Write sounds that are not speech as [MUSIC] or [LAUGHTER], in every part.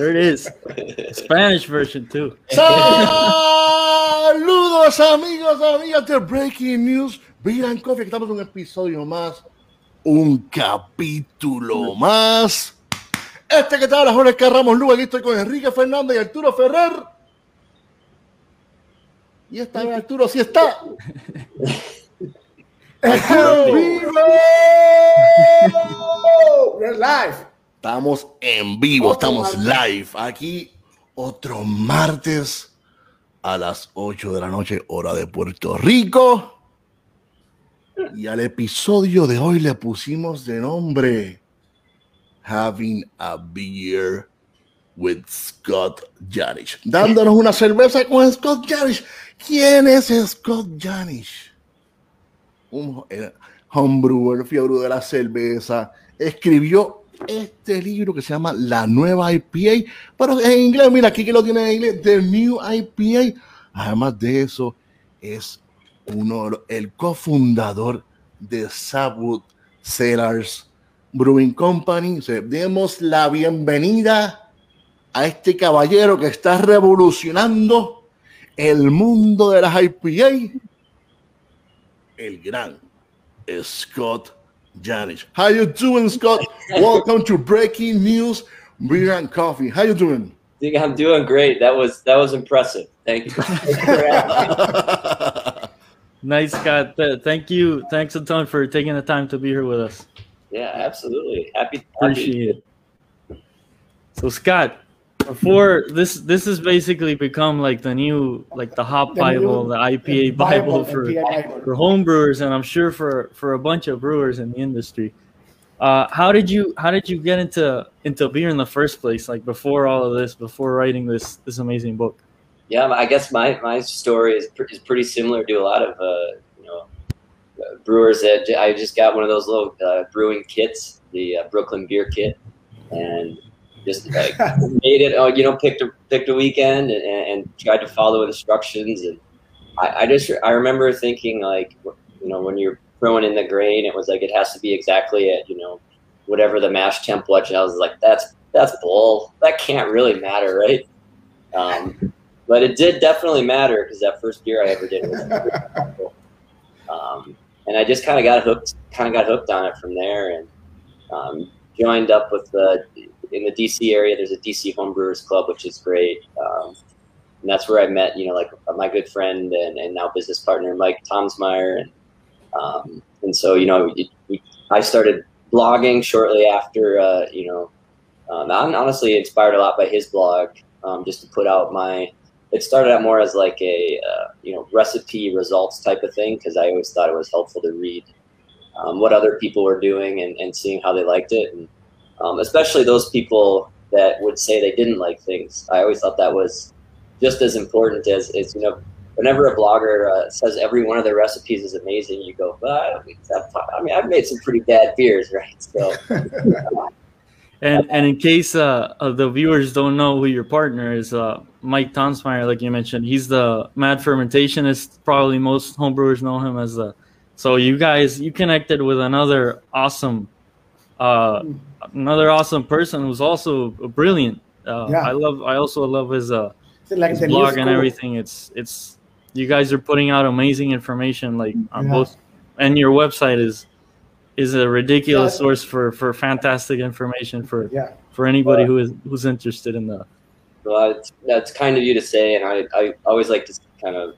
There it is. Spanish version too. Saludos amigos, amigas de Breaking News. Beer Coffee, estamos en un episodio más, un capítulo más. Este que tal, Jorge Carramos Lugo, aquí estoy con Enrique Fernández y Arturo Ferrer. Y esta vez Arturo sí está. ¡Estamos vivo! We're live. Estamos en vivo, estamos live. Aquí otro martes a las 8 de la noche, hora de Puerto Rico. Y al episodio de hoy le pusimos de nombre Having a Beer with Scott Janish. Dándonos una cerveza con Scott Janish. ¿Quién es Scott Janish? Un homebrewer, fiebre de la cerveza. Escribió este libro que se llama La Nueva IPA, pero en inglés, mira, aquí que lo tiene en inglés, The New IPA. Además de eso, es uno, el cofundador de Sabwood Cellars Brewing Company. Se, demos la bienvenida a este caballero que está revolucionando el mundo de las IPA, el gran Scott Janish. How you doing, Scott? Welcome to Breaking News Beer and Coffee. How you doing? I'm doing great. That was that was impressive. Thank you. [LAUGHS] Nice, Scott. Thank you. Thanks a ton for taking the time to be here with us. yeah, absolutely. Happy. happy. Appreciate it. So, Scott, before this, this has basically become like the new, like the hop The Bible, new- the IPA Bible for IPA for home brewers, and I'm sure for for a bunch of brewers in the industry. Uh, how did you how did you get into into beer in the first place? Like before all of this, before writing this this amazing book. Yeah, I guess my, my story is, pr- is pretty similar to a lot of uh, you know uh, brewers. That i just got one of those little uh, brewing kits, the uh, Brooklyn Beer Kit, and just like made it. Oh, you know, picked a picked a weekend and, and tried to follow instructions. And I, I just I remember thinking like you know when you're throwing in the grain, it was like it has to be exactly at you know whatever the mash temp was. And I was like, that's that's bull. That can't really matter, right? Um, but it did definitely matter because that first beer I ever did was um, and I just kind of got hooked, kind of got hooked on it from there, and um, joined up with the in the DC area. There's a DC Homebrewers Club, which is great, um, and that's where I met, you know, like my good friend and, and now business partner Mike Tonsmeyer, and um, and so you know, it, I started blogging shortly after, uh, you know, um, I'm honestly inspired a lot by his blog, um, just to put out my it started out more as like a uh, you know recipe results type of thing because I always thought it was helpful to read um, what other people were doing and, and seeing how they liked it, and um, especially those people that would say they didn't like things. I always thought that was just as important as, as you know. Whenever a blogger uh, says every one of their recipes is amazing, you go, well, I mean, I've made some pretty bad beers, [LAUGHS] right? So, [LAUGHS] And and in case uh, the viewers don't know who your partner is, uh, Mike Tonsmeyer, like you mentioned, he's the mad fermentationist. Probably most homebrewers know him as the. So you guys, you connected with another awesome, uh, another awesome person who's also brilliant. Uh, Yeah. I love. I also love his uh, like his blog and everything. It's it's you guys are putting out amazing information like on Yeah. both, and your website is is a ridiculous Yeah. source for for fantastic information for Yeah. for anybody who is who's interested in the Well, it's, that's kind of you to say, and I, I always like to kind of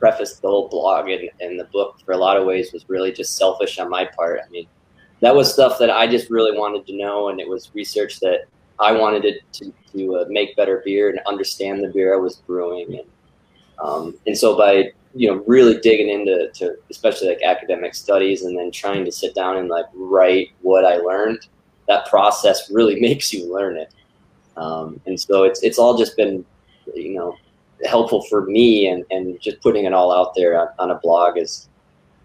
preface the whole blog and, and the book for a lot of ways was really just selfish on my part. I mean, that was stuff that I just really wanted to know, and it was research that I wanted it to, to uh, make better beer and understand the beer I was brewing. And, um, and so by, you know, really digging into to especially like academic studies and then trying to sit down and like write what I learned, that process really [LAUGHS] makes you learn it. Um, and so it's it's all just been, you know, helpful for me, and, and just putting it all out there on, on a blog is,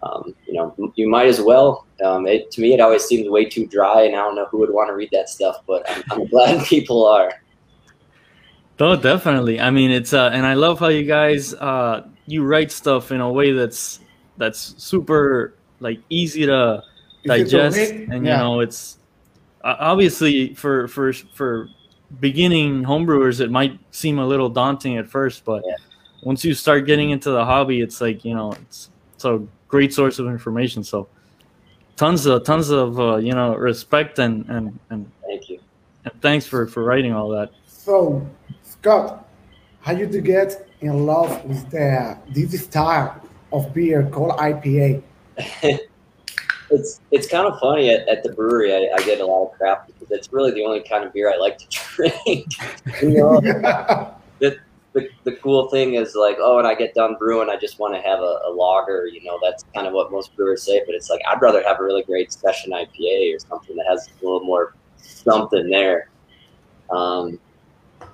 um, you know, you might as well. Um, it, to me, it always seems way too dry, and I don't know who would want to read that stuff, but I'm, I'm [LAUGHS] glad people are. Oh, definitely. I mean, it's uh, and I love how you guys uh, you write stuff in a way that's that's super like easy to digest, and yeah. you know, it's uh, obviously for for for beginning homebrewers, it might seem a little daunting at first, but yeah. once you start getting into the hobby, it's like you know, it's it's a great source of information. So, tons of tons of uh, you know respect and and and thank you and thanks for for writing all that. So, Scott, how did you to get in love with the this style of beer called IPA? [LAUGHS] it's it's kind of funny at, at the brewery. I, I, get a lot of crap because it's really the only kind of beer I like to [LAUGHS] drink. [LAUGHS] you know, the, the, the cool thing is like, oh, and I get done brewing, I just want to have a, a, lager. You know, that's kind of what most brewers say. But it's like I'd rather have a really great session IPA or something that has a little more something there. Um,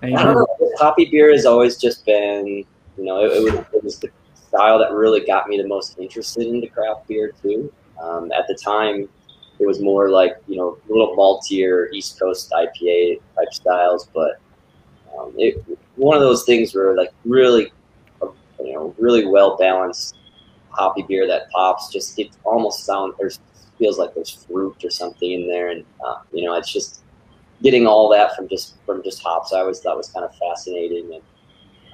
I don't know. Hoppy beer has always just been, you know, it, it, was, it was the style that really got me the most interested into craft beer too. Um, at the time, it was more like you know a little maltier East Coast IPA type styles, but um, it one of those things where like really you know really well balanced hoppy beer that pops. Just it almost sounds there's feels like there's fruit or something in there, and uh, you know it's just getting all that from just from just hops. I always thought was kind of fascinating and.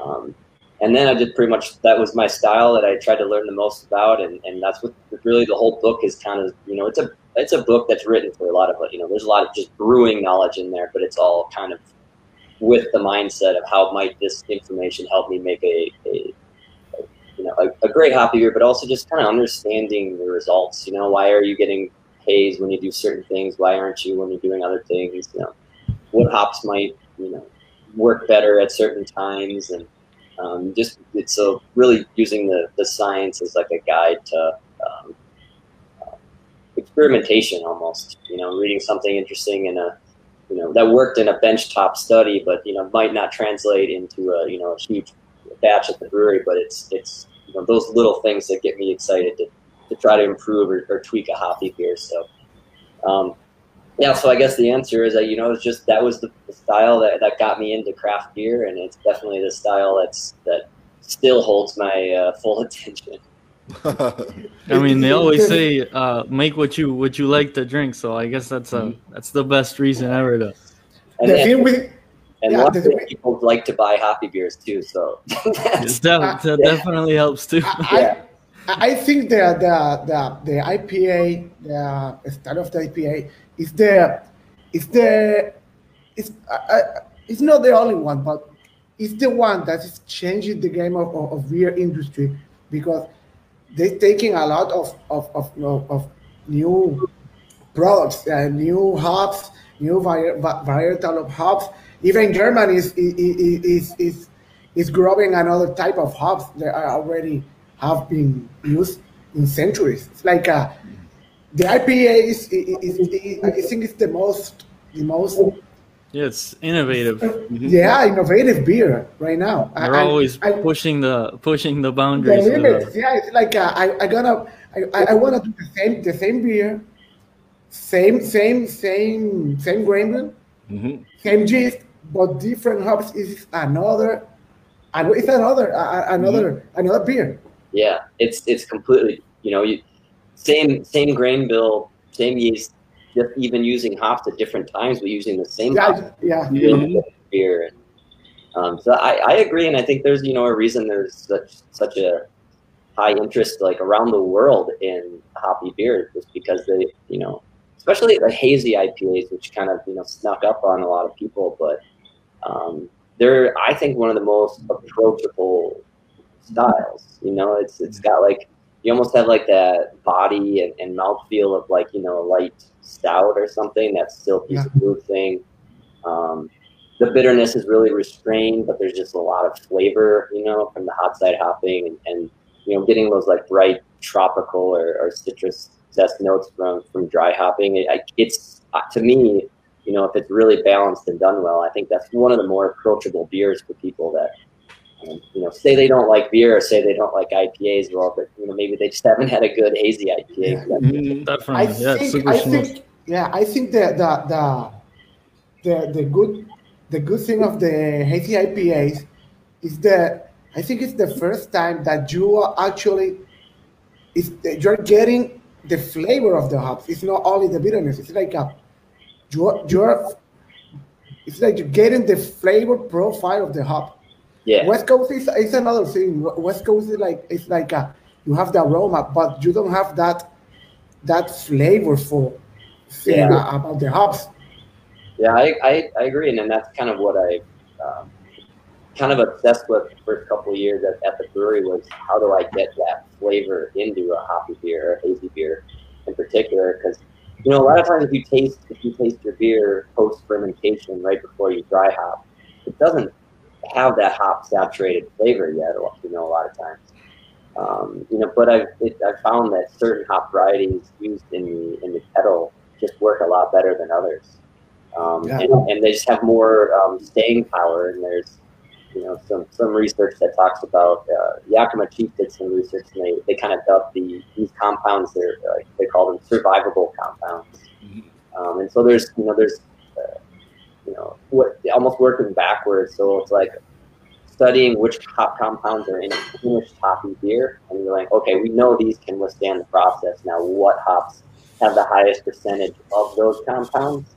Um, and then I did pretty much that was my style that I tried to learn the most about, and, and that's what really the whole book is kind of you know it's a it's a book that's written for a lot of you know there's a lot of just brewing knowledge in there, but it's all kind of with the mindset of how might this information help me make a, a, a you know a, a, great hoppy beer, but also just kind of understanding the results. You know, why are you getting haze when you do certain things? Why aren't you when you're doing other things? You know, what hops might you know work better at certain times and um, just it's so really using the, the science as like a guide to um, uh, experimentation almost. You know, reading something interesting in a you know that worked in a benchtop study, but you know might not translate into a you know a huge batch at the brewery. But it's it's you know those little things that get me excited to, to try to improve or, or tweak a hoppy beer. So. Um, yeah, so I guess the answer is that you know it's just that was the, the, style that, that got me into craft beer, and it's definitely the style that's that still holds my uh, full [LAUGHS] attention. [LAUGHS] I mean, they always say uh, make what you what you like to drink, so I guess that's a mm-hmm. that's the best reason ever to. And, and, and yeah, people like to buy hoppy beers too, so [LAUGHS] that, that definitely helps too. I, I, I think the the the, the IPA, the style of the IPA is the is the it's uh, it's not the only one, but it's the one that is changing the game of, of, of beer industry because they're taking a lot of of, of, of new products, uh, new hops, new varietal of hops. Even Germany is is, is is is growing another type of hops that are already have been used in centuries. It's like a the IPA is, is, is, I think it's the most the most yeah, it's innovative. Yeah, innovative beer right now. They're I, always I, pushing the pushing the boundaries. The limits. Yeah, it's like uh, I I gonna I, I want to do the same the same beer, same same same same grain bill, mm-hmm. same yeast, but different hops. Is another, it's another uh, another mm-hmm. another beer. Yeah, it's it's completely you know you same same grain bill, same yeast, just even using hops at different times, but using the same yeah, yeah. Mm-hmm. beer. Um, so I, I agree, and I think there's you know a reason there's such such a high interest like around the world in hoppy beer, just because they you know especially the hazy IPAs, which kind of you know snuck up on a lot of people, but um, they're I think one of the most approachable styles. You know, it's it's got like you almost have like that body and, and mouth feel of like you know a light stout or something that silky yeah. smooth thing. Um, the bitterness is really restrained, but there's just a lot of flavor, you know, from the hot side hopping and, and you know getting those like bright tropical or, or citrus zest notes from from dry hopping. It, it's uh, to me, you know, if it's really balanced and done well, I think that's one of the more approachable beers for people that um, you know, say they don't like beer or say they don't like IPAs, well, but you know, maybe they just haven't had a good hazy IPA. Yeah. Mm-hmm. Definitely, I yeah, think, I think, yeah, I think the the the the the good the good thing of the hazy IPAs is that I think it's the first time that you are actually is you're getting the flavor of the hops. It's not only the bitterness. It's like a you're you're it's like you're getting the flavor profile of the hop. Yeah. West Coast is, is another thing. West Coast is like it's like a, you have the aroma, but you don't have that that flavorful thing Yeah. about the hops. Yeah, I, I, I agree, and then that's kind of what I um, kind of obsessed with the first couple of years at, at the brewery was how do I get that flavor into a hoppy beer or a hazy beer in particular? Because you know a lot of times if you taste if you taste your beer post fermentation right before you dry hop, it doesn't have that hop saturated flavor yet. You know a lot of times. Um, you know, but I've it, I've found that certain hop varieties used in the in the kettle just work a lot better than others um, Yeah. and, and they just have more um, staying power. And there's, you know, some some research that talks about uh, Yakima Chief did some research, and they, they kind of dubbed the these compounds they're like they call them survivable compounds. Mhm. Um, and so there's you know there's uh, you know what almost working backwards. So it's like studying which hop compounds are in a finished hoppy beer, and you're like, okay, we know these can withstand the process. Now, what hops have the highest percentage of those compounds?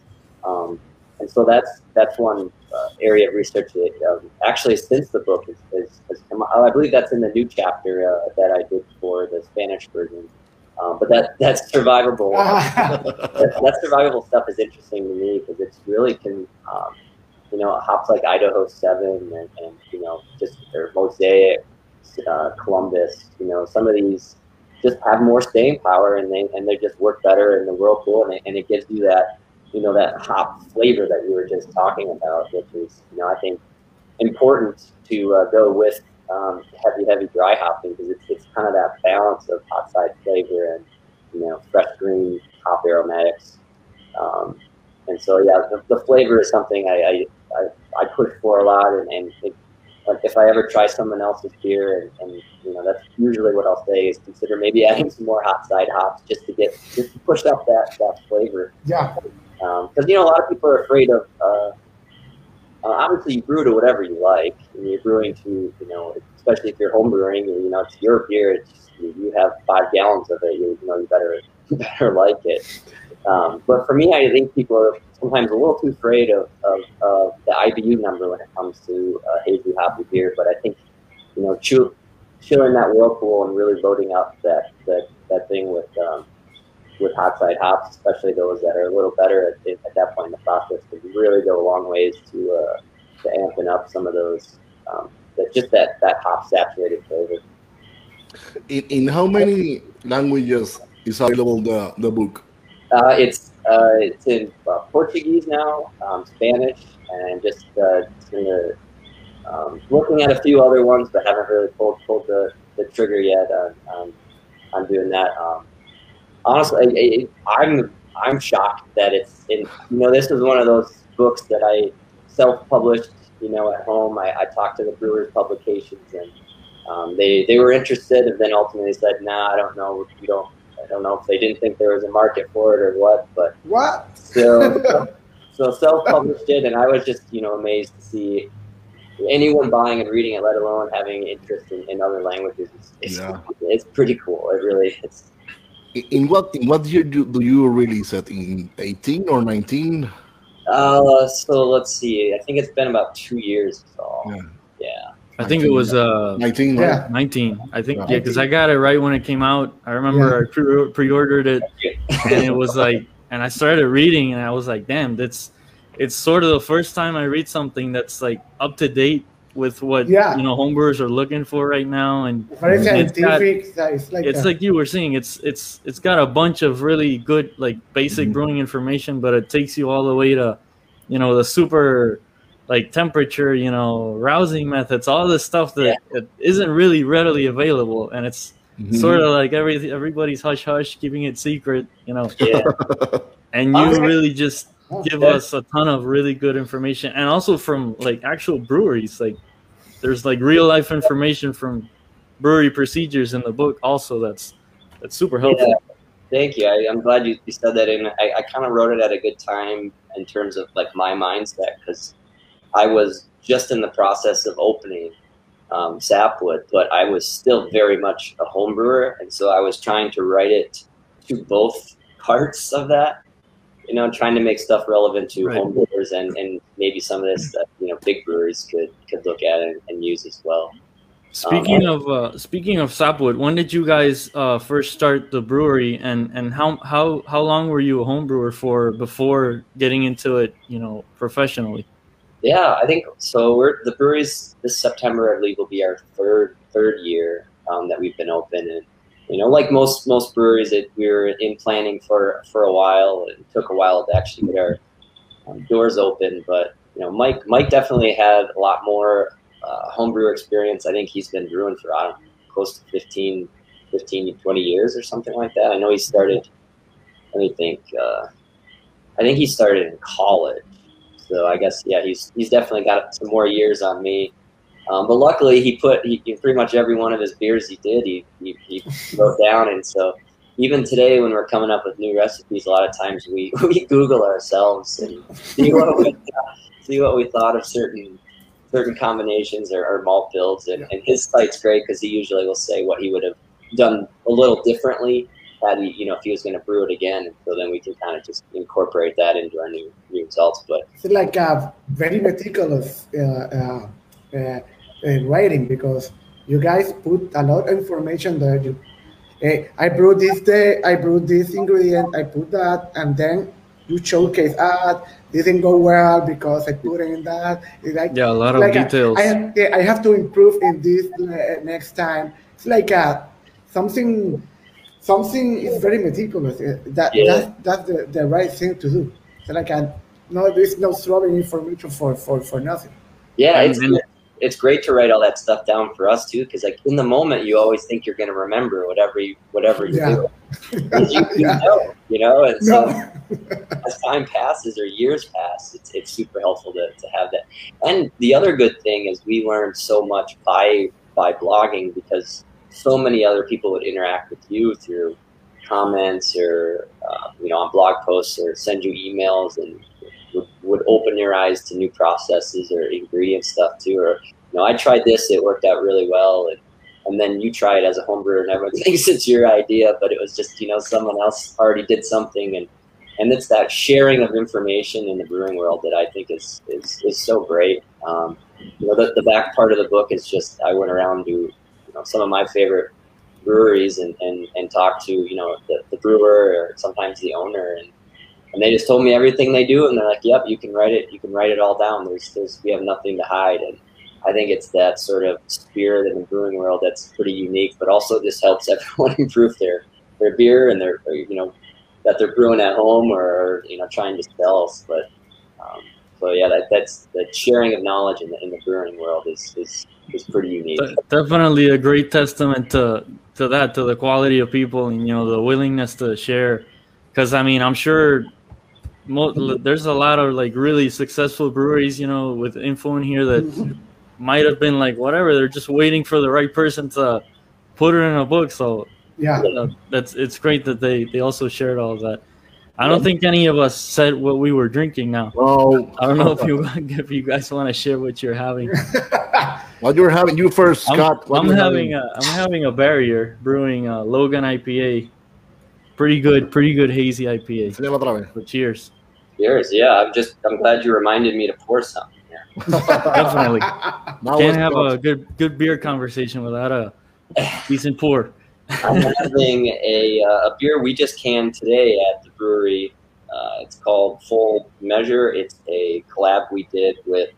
Um, and so that's that's one uh, area of research that um, actually since the book is, has come I believe that's in the new chapter uh, that I did for the Spanish version. Um, but that that's survivable. [LAUGHS] that, that survivable stuff is interesting to me because it's really can um, you know hops like Idaho Seven and, and you know just their Mosaic, uh, Columbus. You know some of these just have more staying power and they and they just work better in the whirlpool and it, and it gives you that you know that hop flavor that you were just talking about, which is you know I think important to uh, go with um, heavy heavy dry hopping because it's, it's kind of that balance of hot side flavor and you know fresh green hop aromatics. Um, and so yeah, the, the flavor is something I, I, I, I push for a lot and, and like if I ever try someone else's beer and, and you know that's usually what I'll say is consider maybe adding some more hot side hops just to get just to push up that that flavor yeah, because you know a lot of people are afraid of. Uh, uh, obviously, you brew to whatever you like, and you're brewing to you know, especially if you're home brewing, you know it's your beer. It's you, have five gallons of it. You, you know you better [LAUGHS] you better like it. Um, but for me, I think people are sometimes a little too afraid of, of, of the IBU number when it comes to uh, hazy hoppy beer. But I think you know, chew, chilling that whirlpool and really loading up that that, that thing with um, with hot side hops, especially those that are a little better at, at that point in the process, can really go a long ways to uh, to amping up some of those um, that just that that hop saturated flavor. In, in how many languages is available the, the book? Uh, it's uh, it's in uh, Portuguese now, um, Spanish, and just uh, the, um, looking at a few other ones, but haven't really pulled pulled the, the trigger yet on, on, on doing that. Um, honestly, I, I, I'm I'm shocked that it's in. You know, this is one of those books that I self-published. You know, at home, I, I talked to the Brewers Publications, and um, they they were interested, and then ultimately said, "Nah, I don't know. We don't. I don't know if they didn't think there was a market for it or what." But what? so so self-published it, and I was just you know amazed to see anyone buying and reading it, let alone having interest in, in other languages. It's, it's, Yeah. it's pretty cool. It really is. In, in what in what year do, do you release it? In 18 or 19? Uh, so let's see. I think it's been about two years. So Yeah. yeah. I think it was uh 19, right? Yeah. 19. I think Yeah. yeah, because I got it right when it came out. I remember I pre- pre-ordered it, and it was like, and I started reading, and I was like, damn, that's it's sort of the first time I read something that's like up to date with what Yeah. you know homebrewers are looking for right now, and Very It's got- it's like it's a- like you were saying, it's it's it's got a bunch of really good like basic Mhm. brewing information, but it takes you all the way to, you know, the super like temperature, you know, rousing methods, all this stuff that, that isn't really readily available, and it's Mhm. sort of like every everybody's hush hush, keeping it secret, you know, Yeah. [LAUGHS] and you Okay. really just give Yeah. us a ton of really good information, and also from like actual breweries, like there's like real life information from brewery procedures in the book also that's that's super helpful. Yeah. Thank you. I, I'm glad you, you said that. And I, I kind of wrote it at a good time in terms of like my mindset because I was just in the process of opening um, Sapwood, but I was still very much a home brewer, and so I was trying to write it to both [LAUGHS] parts of that. You know, trying to make stuff relevant to Right. home brewers brewers and, and maybe some of this that you know big breweries could could look at and, and use as well. Speaking of uh, speaking of Sapwood, when did you guys uh, first start the brewery, and and how how how long were you a home brewer for before getting into it, you know, professionally? Yeah, I think so. We're the breweries this September, I believe, will be our third third year um, that we've been open, and you know, like most most breweries, it, we were in planning for for a while. It took a while to actually get our um, doors open, but you know, Mike Mike definitely had a lot more uh, homebrew experience. I think he's been brewing for know, close to 15, 15, 20 years or something like that. I know he started. Let me think. Uh, I think he started in college, so I guess yeah, he's he's definitely got some more years on me. Um, but luckily, he put he, pretty much every one of his beers he did he, he, he wrote down, and so even today when we're coming up with new recipes, a lot of times we, [LAUGHS] we Google ourselves and see what we [LAUGHS] see what we thought of certain certain combinations or, or malt builds. And, and his site's great because he usually will say what he would have done a little differently had he, you know, if he was going to brew it again. So then we can kind of just incorporate that into our new new results. But it's like a very meticulous uh, uh, uh, writing because you guys put a lot of information there. You, hey, I brewed this day, I brewed this ingredient, I put that, and then you showcase ah didn't go well because I put in that. It's like yeah, a lot of like details. A, I, I have to improve in this uh, next time. It's like a something something is very meticulous. Uh, that yeah. that's that's the, the right thing to do. So like a no, there's no throwing information for for for nothing. Yeah, it's, it's great to write all that stuff down for us too, because like in the moment you always think you're going to remember whatever you whatever you yeah. do. you, you [LAUGHS] yeah. know, you know, and so no. [LAUGHS] as time passes or years pass, it's it's super helpful to, to have that. And the other good thing is we learned so much by by blogging because so many other people would interact with you through comments or uh, you know on blog posts or send you emails and would, would open your eyes to new processes or ingredient stuff too. Or, you know, I tried this, it worked out really well. And, and then you try it as a home brewer and everyone [LAUGHS] thinks it's your idea, but it was just, you know, someone else already did something. And, and it's that sharing of information in the brewing world that I think is, is, is so great. Um, you know, the, the back part of the book is just, I went around to, you know, some of my favorite breweries and, and, and talked to, you know, the, the brewer or sometimes the owner and, and they just told me everything they do, and they're like, "Yep, you can write it. You can write it all down. There's, there's, we have nothing to hide." And I think it's that sort of spirit in the brewing world that's pretty unique, but also just helps [LAUGHS] everyone improve their their beer and their, you know, that they're brewing at home or you know trying to sell. But um, so yeah, that, that's the sharing of knowledge in the in the brewing world is is, is pretty unique. Definitely a great testament to to that, to the quality of people and you know the willingness to share. Because I mean, I'm sure there's a lot of like really successful breweries, you know, with info in here that [LAUGHS] might have been like whatever. They're just waiting for the right person to put it in a book. So yeah, uh, that's it's great that they they also shared all of that. I don't think any of us said what we were drinking now. Oh, I don't know if you [LAUGHS] [LAUGHS] if you guys want to share what you're having. what you were having, you first, Scott. I'm, I'm having, having a I'm having a barrier brewing uh, a Logan IPA. Pretty good, pretty good hazy IPA. So cheers. Cheers. Yeah, I'm just I'm glad you reminded me to pour some. Definitely. [LAUGHS] Can't have a good good beer conversation without a [LAUGHS] decent pour. I'm having a, uh, a beer we just canned today at the brewery. Uh, it's called Full Measure. It's a collab we did with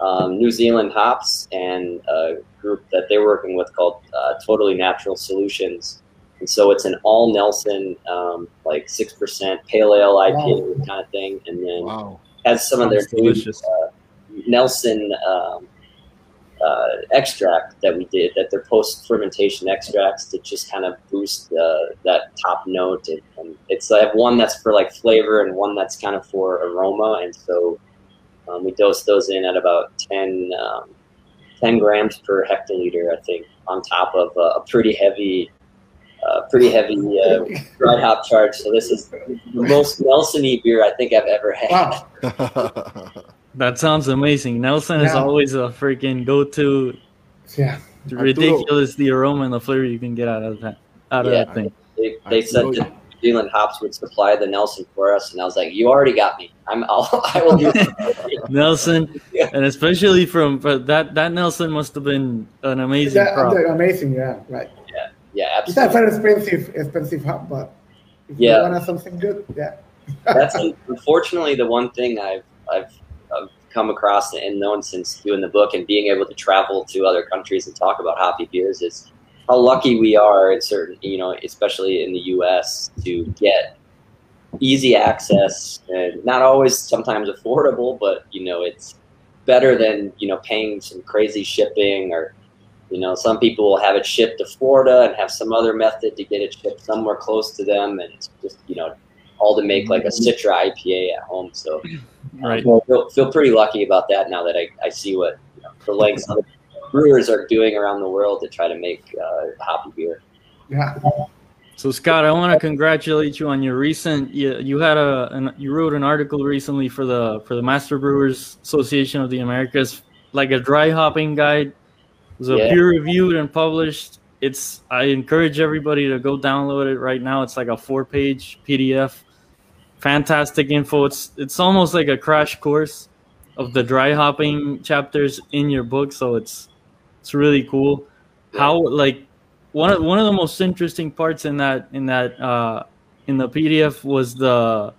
um, New Zealand Hops and a group that they're working with called uh, Totally Natural Solutions. And so it's an all Nelson, um, like 6% pale ale IPA wow. kind of thing. And then wow. has some of their new, uh, Nelson um, uh, extract that we did, that they're post fermentation extracts to just kind of boost uh, that top note. And, and, it's I have one that's for like flavor and one that's kind of for aroma. And so um, we dose those in at about 10, um, 10 grams per hectoliter, I think, on top of a, a pretty heavy uh, pretty heavy uh, dry hop charge. So this is the most Nelson-y beer I think I've ever had. Wow. [LAUGHS] that sounds amazing. Nelson yeah. is always a freaking go-to. Yeah. Ridiculous the aroma and the flavor you can get out of that out yeah. of that thing. They, they said to Zealand hops would supply the Nelson for us, and I was like, "You already got me. I'm. I'll, [LAUGHS] I will do." [LAUGHS] Nelson, Yeah. and especially from but that that Nelson must have been an amazing Yeah, crop. amazing. Yeah, right. Yeah, It's a very expensive, expensive hub, but if Yeah. you want something good, yeah. [LAUGHS] That's unfortunately the one thing I've I've, I've come across and known since doing the book and being able to travel to other countries and talk about hoppy beers is how lucky we are in certain you know especially in the U.S. to get easy access and not always sometimes affordable, but you know it's better than you know paying some crazy shipping or you know some people will have it shipped to Florida and have some other method to get it shipped somewhere close to them and it's just you know all to make like a Citra IPA at home. So [CLEARS THROAT] Right. I feel, feel pretty lucky about that now that I, I see what you know, the lengths other brewers are doing around the world to try to make uh, hoppy beer. Yeah. So Scott, I want to congratulate you on your recent. You, you had a an, you wrote an article recently for the for the Master Brewers Association of the Americas, like a dry hopping guide. It was a Yeah. peer reviewed and published. It's I encourage everybody to go download it right now. It's like a four page PDF. Fantastic info. It's it's almost like a crash course of the dry hopping chapters in your book. So it's it's really cool. How like one of one of the most interesting parts in that in that uh, in the PDF was the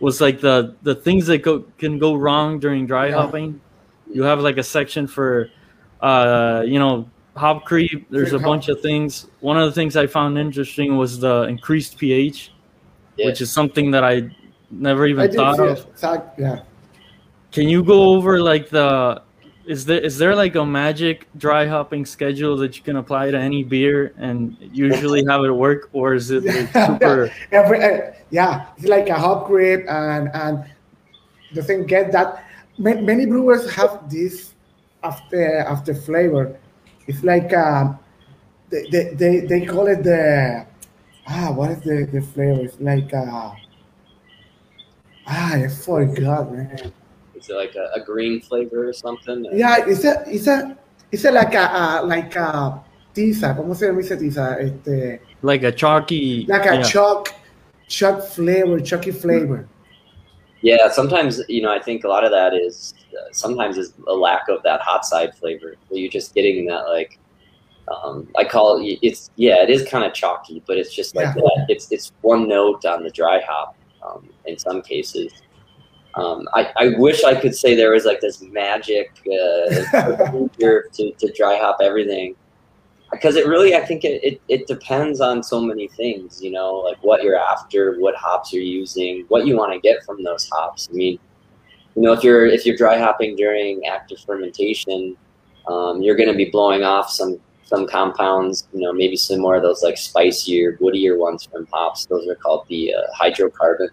was like the the things that go, can go wrong during dry Yeah. hopping. You have like a section for uh, you know hop creep. There's a bunch of things. One of the things I found interesting was the increased pH, Yeah. which is something that I never even I thought of. Yeah. Can you go over like the is there is there like a magic dry hopping schedule that you can apply to any beer and usually [LAUGHS] have it work or is it like [LAUGHS] super uh, yeah, it's like a hop creep and and the thing get that ma- many brewers have this after after flavor. It's like um, they, they, they, they call it the ah what is the, the flavor? It's like uh, ah I forgot man. Is it like a, a green flavor or something? Yeah, it's a it's a it's a like a uh, like a tiza. ¿Cómo se dice tiza? Este like a chalky like a yeah. chalk chalk flavor, chalky flavor. Yeah, sometimes you know I think a lot of that is sometimes is a lack of that hot side flavor. So you're just getting that like um, I call it it's yeah it is kind of chalky, but it's just like Yeah. that. It's it's one note on the dry hop um, in some cases. Um, I, I wish I could say there was like this magic uh, [LAUGHS] to, to dry hop everything because it really I think it, it, it depends on so many things you know like what you're after what hops you're using what you want to get from those hops I mean you know if you're if you're dry hopping during active fermentation um, you're going to be blowing off some some compounds you know maybe some more of those like spicier woodier ones from hops. Those are called the uh, hydrocarbons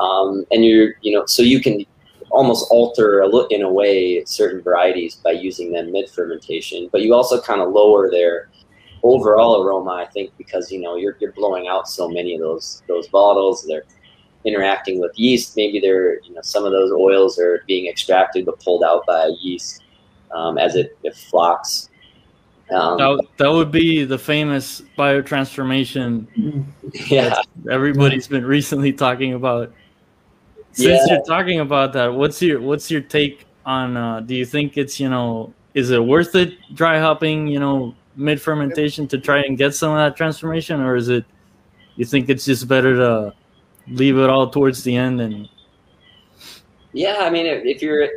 um, and you're you know so you can almost alter a look in a way certain varieties by using them mid fermentation but you also kind of lower their overall aroma i think because you know you're, you're blowing out so many of those those volatiles they're interacting with yeast. Maybe they're you know some of those oils are being extracted but pulled out by yeast um, as it, it flocks. Um, that, that would be the famous biotransformation [LAUGHS] yeah. that everybody's been recently talking about. Since Yeah. you're talking about that what's your what's your take on uh, do you think it's you know is it worth it dry hopping you know mid fermentation to try and get some of that transformation or is it you think it's just better to leave it all towards the end and Yeah, I mean, if, if you're,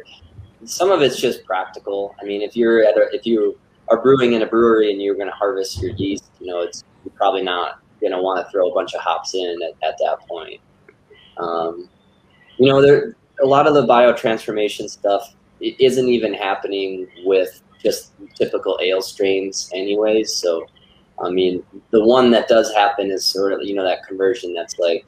some of it's just practical. I mean, if you're at a, if you are brewing in a brewery and you're going to harvest your yeast, you know, it's you're probably not going to want to throw a bunch of hops in at, at that point. Um, you know, there a lot of the biotransformation stuff isn't even happening with just typical ale strains, anyways. So, I mean, the one that does happen is sort of you know that conversion that's like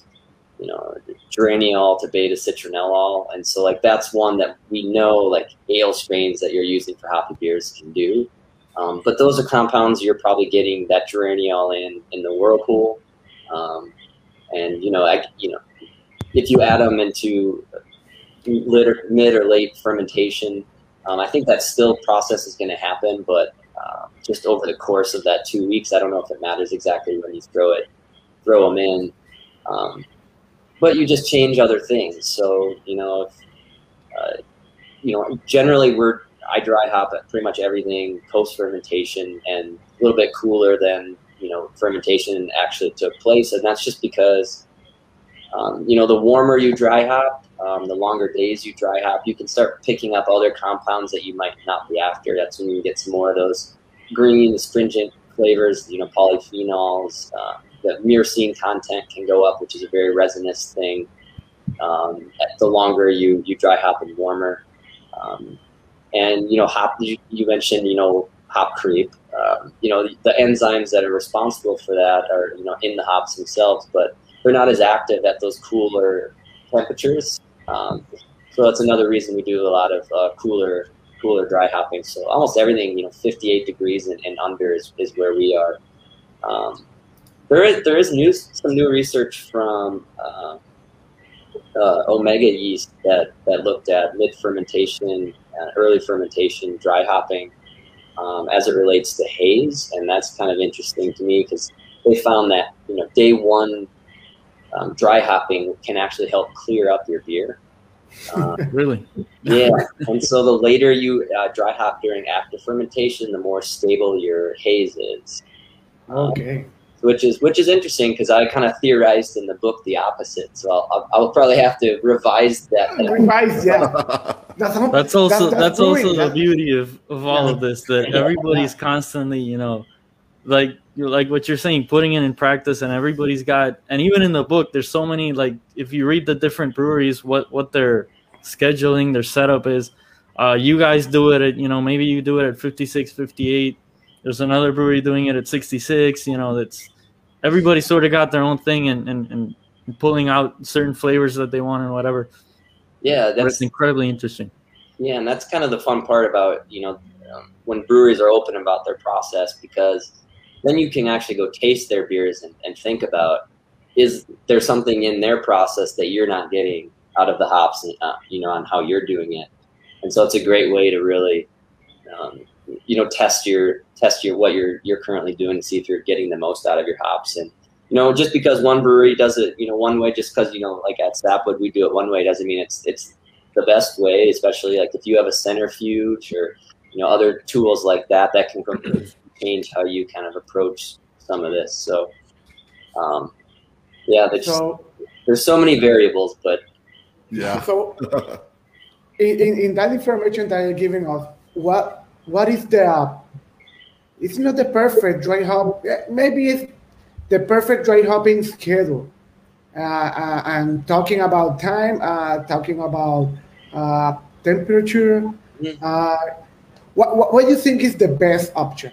you know, geraniol to beta citronellol. And so like that's one that we know like ale strains that you're using for hoppy beers can do. Um, but those are compounds you're probably getting that geraniol in in the whirlpool. Um, and you know, I, you know, if you add them into later, mid or late fermentation, um, I think that still process is going to happen, but uh, just over the course of that two weeks, I don't know if it matters exactly when you throw it, throw them in. Um, but you just change other things. So you know, if, uh, you know, generally we're I dry hop at pretty much everything post fermentation and a little bit cooler than you know fermentation actually took place, and that's just because um, you know the warmer you dry hop, um, the longer days you dry hop, you can start picking up other compounds that you might not be after. That's when you get some more of those green, astringent flavors, you know, polyphenols. Uh, the myrcene content can go up, which is a very resinous thing. Um, the longer you you dry hop and warmer, um, and you know, hop. You, you, mentioned you know hop creep. Um, you know, the, the enzymes that are responsible for that are you know in the hops themselves, but they're not as active at those cooler temperatures. Um, so that's another reason we do a lot of uh, cooler cooler dry hopping. So almost everything, you know, 58 degrees and, and under is, is where we are. Um, there is there is new some new research from uh, uh, Omega yeast that that looked at mid fermentation, uh, early fermentation, dry hopping um, as it relates to haze, and that's kind of interesting to me because they found that you know day one um, dry hopping can actually help clear up your beer. Uh, [LAUGHS] really? yeah. And so the later you uh, dry hop during after fermentation, the more stable your haze is. Okay. Which is which is interesting because I kind of theorized in the book the opposite. So I'll, I'll, I'll probably have to revise that. Revise, yeah. [LAUGHS] that's, that's also that's, that's also the beauty of, of all of this that everybody's constantly you know like like what you're saying putting it in practice and everybody's got and even in the book there's so many like if you read the different breweries what what their scheduling their setup is uh, you guys do it at you know maybe you do it at 56 58 there's another brewery doing it at 66 you know that's everybody sort of got their own thing and, and, and pulling out certain flavors that they want and whatever. Yeah that's incredibly interesting. Yeah and that's kind of the fun part about you know um, when breweries are open about their process because then you can actually go taste their beers and, and think about is there something in their process that you're not getting out of the hops and uh, you know on how you're doing it? And so it's a great way to really um, you know test your test your what you're you're currently doing to see if you're getting the most out of your hops and you know just because one brewery does it you know one way just because you know like at Sapwood we do it one way doesn't mean it's it's the best way especially like if you have a centrifuge or you know other tools like that that can change how you kind of approach some of this. So, um, yeah, there's, so, there's so many variables, but yeah. So, [LAUGHS] in, in that information that you're giving us, what what is the? It's not the perfect dry hop. Maybe it's the perfect dry hopping schedule. Uh, uh, and talking about time, uh, talking about uh, temperature. Mm-hmm. Uh, what, what, what do you think is the best option?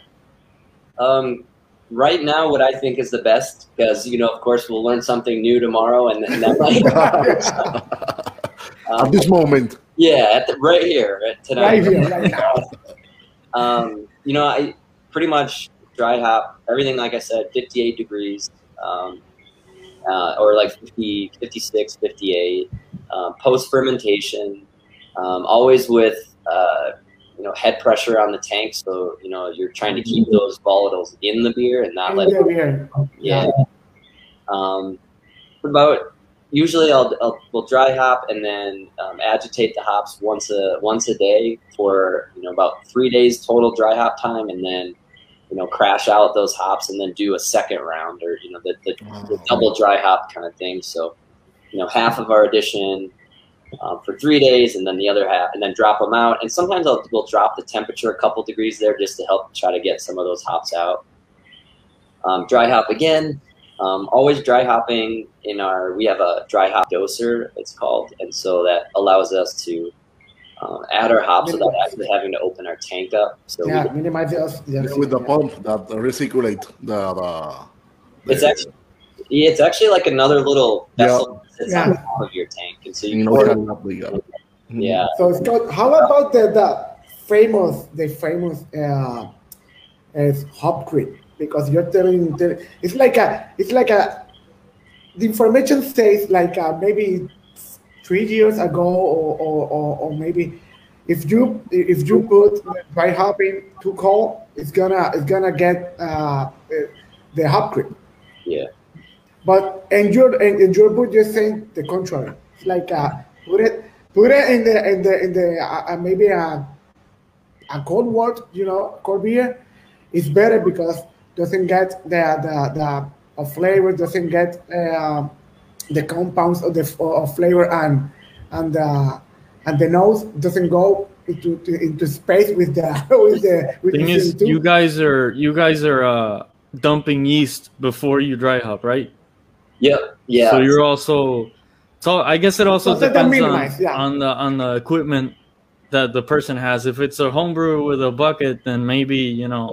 Um, right now, what I think is the best, because you know, of course, we'll learn something new tomorrow, and, and that might. [LAUGHS] um, at this moment. Yeah, at the, right here, right tonight. Right here, right now. [LAUGHS] um, you know, I pretty much dry hop everything. Like I said, 58 degrees, um, uh, or like 50, 56, 58. Uh, Post fermentation, um, always with uh, you know head pressure on the tank so you know you're trying to keep those volatiles in the beer and not let yeah, yeah um, about usually I'll, I'll we'll dry hop and then um, agitate the hops once a once a day for you know about three days total dry hop time and then you know crash out those hops and then do a second round or you know the, the, the double dry hop kind of thing so you know half of our addition um, for three days, and then the other half, and then drop them out. And sometimes I'll, we'll drop the temperature a couple degrees there just to help try to get some of those hops out. Um, dry hop again. Um, always dry hopping in our. We have a dry hop doser. It's called, and so that allows us to um, add our hops without actually having to open our tank up. So yeah, we, minimize the, yeah, with the pump that recirculate the. the, the it's actually yeah, it's actually like another little vessel sits yeah. on top of your tank, and so you, pour it. Yeah. So Scott, how about the, the famous the famous uh, uh, hop creep? Because you're telling, it's like a it's like a the information says like uh, maybe three years ago or, or, or, or, maybe if you if you put dry hopping too cold, it's gonna it's gonna get uh, the hop creep. Yeah. but and your in, in your book, you're saying the contrary. It's like uh, put it put it in the in the in the uh, uh, maybe a a cold water, you know, cold beer it's better because doesn't get the the the flavor, doesn't get uh, the compounds of the of flavor and and uh, and the nose doesn't go into into space with the [LAUGHS] with the with Thing the is, CO2. you guys are you guys are uh, dumping yeast before you dry hop, right? Yep. Yeah. So you're also. So I guess it also So that depends on, yeah. on the on the equipment that the person has. If it's a homebrew with a bucket, then maybe you know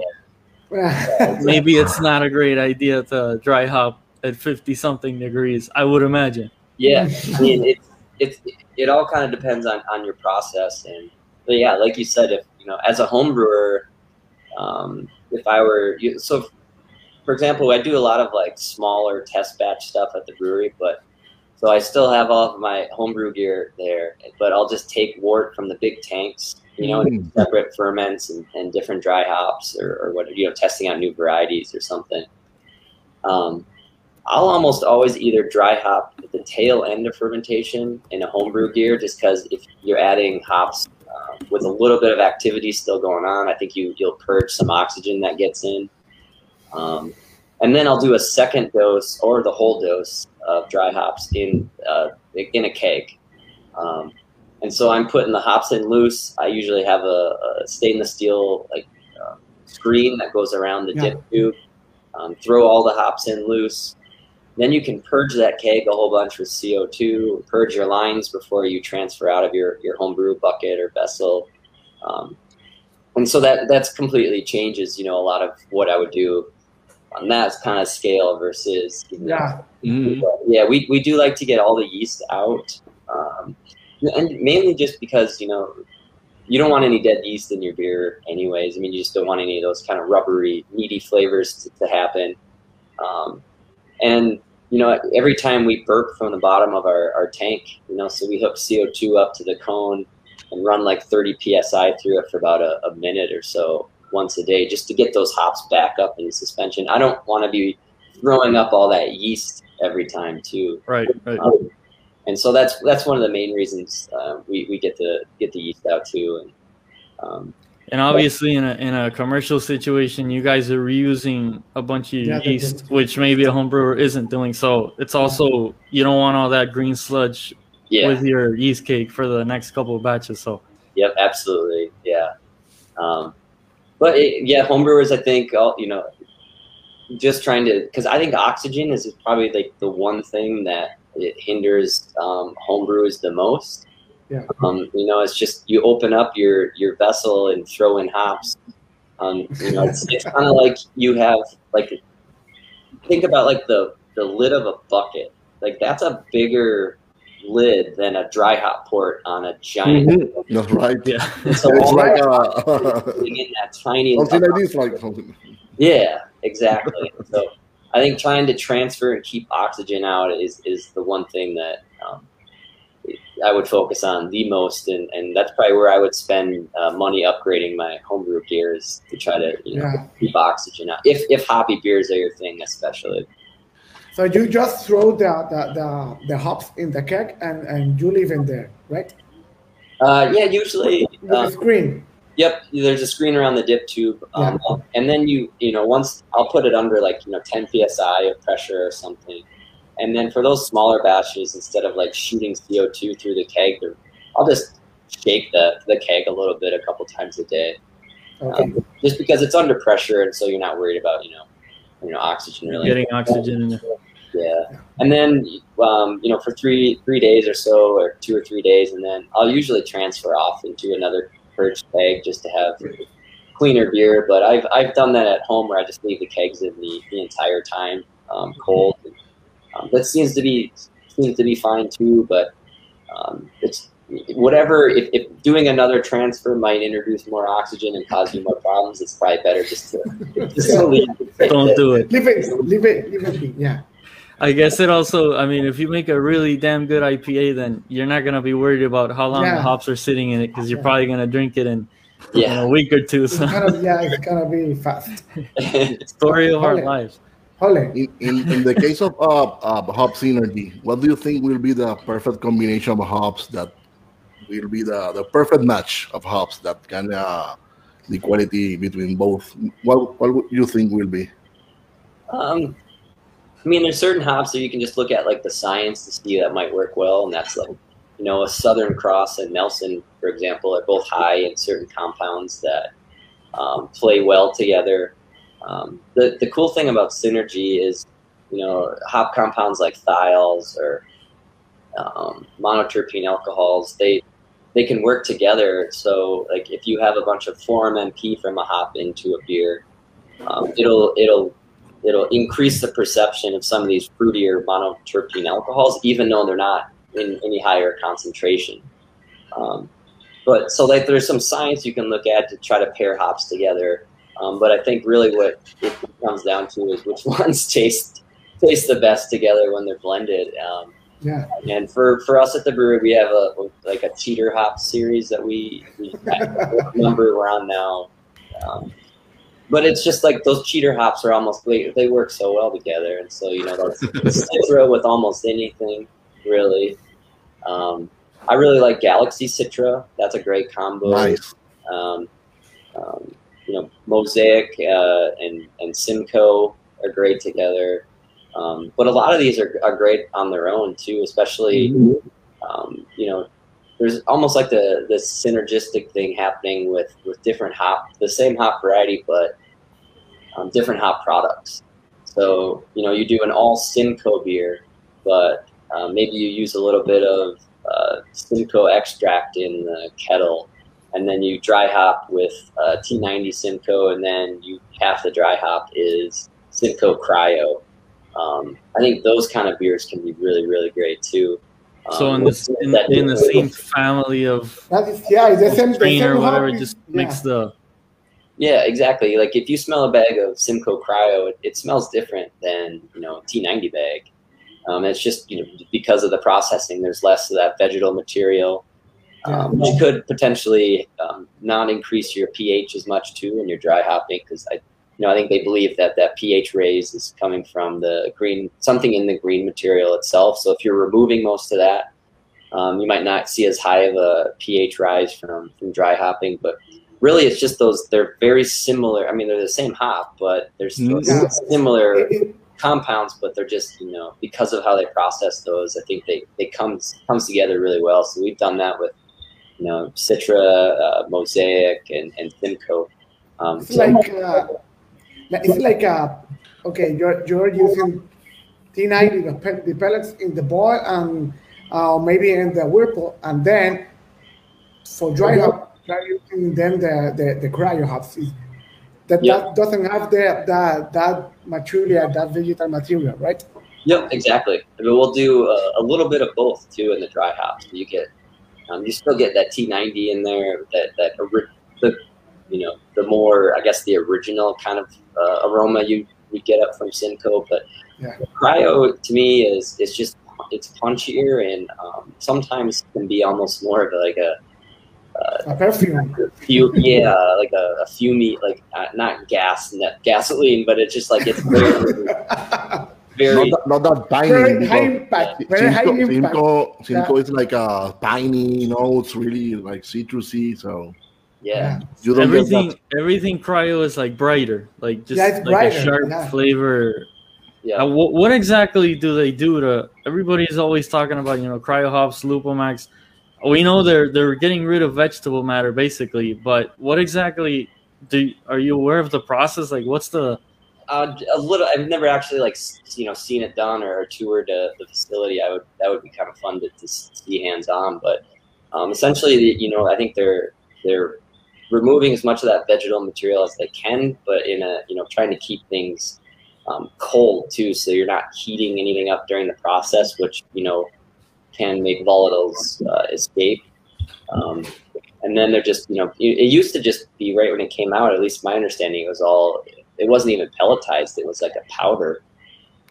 [LAUGHS] maybe it's not a great idea to dry hop at fifty something degrees. I would imagine. Yeah, I [LAUGHS] mean it's it's it all kind of depends on on your process and but yeah, like you said, if you know as a home brewer, um, if I were you, so, for example, I do a lot of like smaller test batch stuff at the brewery, but so I still have all of my homebrew gear there, but I'll just take wort from the big tanks, you know, Mm. separate ferments and, and different dry hops or, or what you know, testing out new varieties or something. Um, I'll almost always either dry hop at the tail end of fermentation in a homebrew gear, just because if you're adding hops uh, with a little bit of activity still going on, I think you you'll purge some oxygen that gets in. Um, and then I'll do a second dose or the whole dose of dry hops in uh, in a keg. Um, and so I'm putting the hops in loose. I usually have a, a stainless steel like uh, screen that goes around the Yeah. dip tube. Um, throw all the hops in loose. Then you can purge that keg a whole bunch with CO2. Purge your lines before you transfer out of your your homebrew bucket or vessel. Um, and so that that's completely changes, you know, a lot of what I would do on that kind of scale versus you know, yeah, Mm-hmm. yeah, we, we do like to get all the yeast out, um, and mainly just because you know you don't want any dead yeast in your beer, anyways. I mean, you just don't want any of those kind of rubbery, meaty flavors to, to happen. Um, and you know, every time we burp from the bottom of our, our tank, you know, so we hook CO two up to the cone and run like 30 psi through it for about a, a minute or so once a day, just to get those hops back up in suspension. I don't want to be throwing up all that yeast every time too. Right, right. Um, and so that's that's one of the main reasons uh, we, we get to get the yeast out too. And um, And obviously, in a in a commercial situation, you guys are reusing a bunch of your Yeah, yeast, which maybe a home brewer isn't doing. So it's also you don't want all that green sludge yeah, with your yeast cake for the next couple of batches. So yep, absolutely, yeah. Um, but it, yeah, homebrewers, I think, all, you know, just trying to because I think oxygen is probably like the one thing that it hinders um, homebrewers the most. Yeah. Um, you know, it's just you open up your your vessel and throw in hops. Um, you know, it's, it's kind of like you have like think about like the the lid of a bucket. Like that's a bigger lid than a dry hop port on a giant. Mhm. [LAUGHS] That's right. yeah, So It's like uh, in that tiny. something like this, like. Yeah, exactly. so I think trying to transfer and keep oxygen out is is the one thing that um, I would focus on the most, and, and that's probably where I would spend uh, money upgrading my homebrew gears to try to you know yeah. keep oxygen out. If if hoppy beers are your thing, especially. So you just throw the the, the, the hops in the keg and, and you leave in there, right? Uh, yeah, usually. With Uh, the screen. Yep, there's a screen around the dip tube, um, and then you you know once I'll put it under like you know 10 psi of pressure or something, and then for those smaller batches, instead of like shooting CO2 through the keg, I'll just shake the the keg a little bit a couple times a day, Okay. um, just because it's under pressure, and so you're not worried about you know you know oxygen really. getting oxygen in there. Yeah, and then um, you know for three three days or so, or two or three days, and then I'll usually transfer off into another purge keg just to have cleaner beer. But I've I've done that at home where I just leave the kegs in the, the entire time um, cold. And, um, that seems to be seems to be fine too, but um, it's whatever. If, if doing another transfer might introduce more oxygen and cause you more problems, it's probably better just to just to [LAUGHS] leave. Don't do it. Leave it, leave it, leave it. Yeah. I guess it also. I mean, if you make a really damn good IPA, then you're not gonna be worried about how long the hops are sitting in it because you're Yeah. probably gonna drink it in, in a week or two. It's So gonna yeah, it's gonna be fast. [LAUGHS] [LAUGHS] story of our lives. In, in, in the case of uh, uh, hop synergy, what do you think will be the perfect combination of hops that will be the, the perfect match of hops that can uh, the quality between both? What what would you think will be? Um, I mean, there's certain hops that you can just look at like the science to see that might work well, and that's like you know a Southern Cross and Nelson, for example, are both high in certain compounds that um, play well together. Um, the the cool thing about synergy is you know hop compounds like thiols or um, monoterpene alcohols they they can work together. So like if you have a bunch of 4MMP from a hop into a beer, um, it'll it'll it'll increase the perception of some of these fruitier monoterpene alcohols, even though they're not in any higher concentration. Um, but so like there's some science you can look at to try to pair hops together. Um, but I think really what it comes down to is which [LAUGHS] ones taste taste the best together when they're blended. Um, Yeah. and for, for us at the brewery, we have a like a cheater hop series that we, we [LAUGHS] number we're on now. Um, but it's just like those cheater hops are almost they, they work so well together, and so you know that's [LAUGHS] Citra with almost anything really. Um, I really like Galaxy Citra. That's a great combo. Nice. Um, um, you know, Mosaic uh, and and Simcoe are great together. Um, but a lot of these are, are great on their own too, especially um, you know, there's almost like the this synergistic thing happening with with different hop, the same hop variety, but um, different hop products. So you know, you do an all Simcoe beer, but uh, maybe you use a little bit of uh, Simcoe extract in the kettle, and then you dry hop with uh, T90 Simcoe, and then you half the dry hop is Simcoe Cryo. Um, I think those kind of beers can be really, really great too. So Um, in the in, in the same family of That is yeah, it's the same, the same or whatever, hop is- just yeah. makes the Yeah, exactly. Like if you smell a bag of Simcoe Cryo, it, it smells different than you know a T90 bag. Um, it's just you know because of the processing. There's less of that vegetal material, um, which could potentially um, not increase your pH as much too in you're dry hopping. Because I, you know, I think they believe that that pH raise is coming from the green something in the green material itself. So if you're removing most of that, um, you might not see as high of a pH rise from from dry hopping, but really it's just those they're very similar i mean they're the same hop but there's Mm. Yeah. similar It- it- compounds but they're just you know because of how they process those i think they they comes comes together really well so we've done that with you know citra uh, mosaic and and simcoe um, It's so- like uh, like- it's like uh, okay, you're you're using T90 the, the pellets in the boil and uh, maybe in the whirlpool, and then for dry hop, using then the the, the cryo hops. Is- That, Yeah. that doesn't have the that that material, that vegetal material, right? Yep, exactly. I mean, we'll do a, a little bit of both too in the dry hops. You get, um, you still get that T90 in there, that that the, you know, the more I guess the original kind of uh, aroma you you get up from Simcoe. But Yeah. cryo to me is is just it's punchier and um, sometimes can be almost more of like a A perfume. few yeah like a, a fumy like uh, not gas not gasoline but it's just like it's very [LAUGHS] very Not, that, not that piney. Very high impact. Very high Simcoe, impact. Simcoe, Simcoe Yeah. is like a piney notes, really like citrusy. So yeah. you don't everything get everything cryo is like brighter, like just Yeah, like brighter, a sharp yeah. flavor. Yeah. Uh, what, what exactly do they do to? Everybody's always talking about you know cryo hops, Lupomax. We know they're they're getting rid of vegetable matter basically, but what exactly do are you aware of the process? Like, what's the Uh, a little. I've never actually like you know seen it done or toured uh, the facility. I would that would be kind of fun to, to see hands on. But um, essentially, you know, I think they're they're removing as much of that vegetal material as they can, but in a you know trying to keep things um, cold too, so you're not heating anything up during the process, which you know can make volatiles uh, escape. Um, and then they're just you know it, it used to just be right when it came out. At least my understanding it was all it wasn't even pelletized. It was like a powder.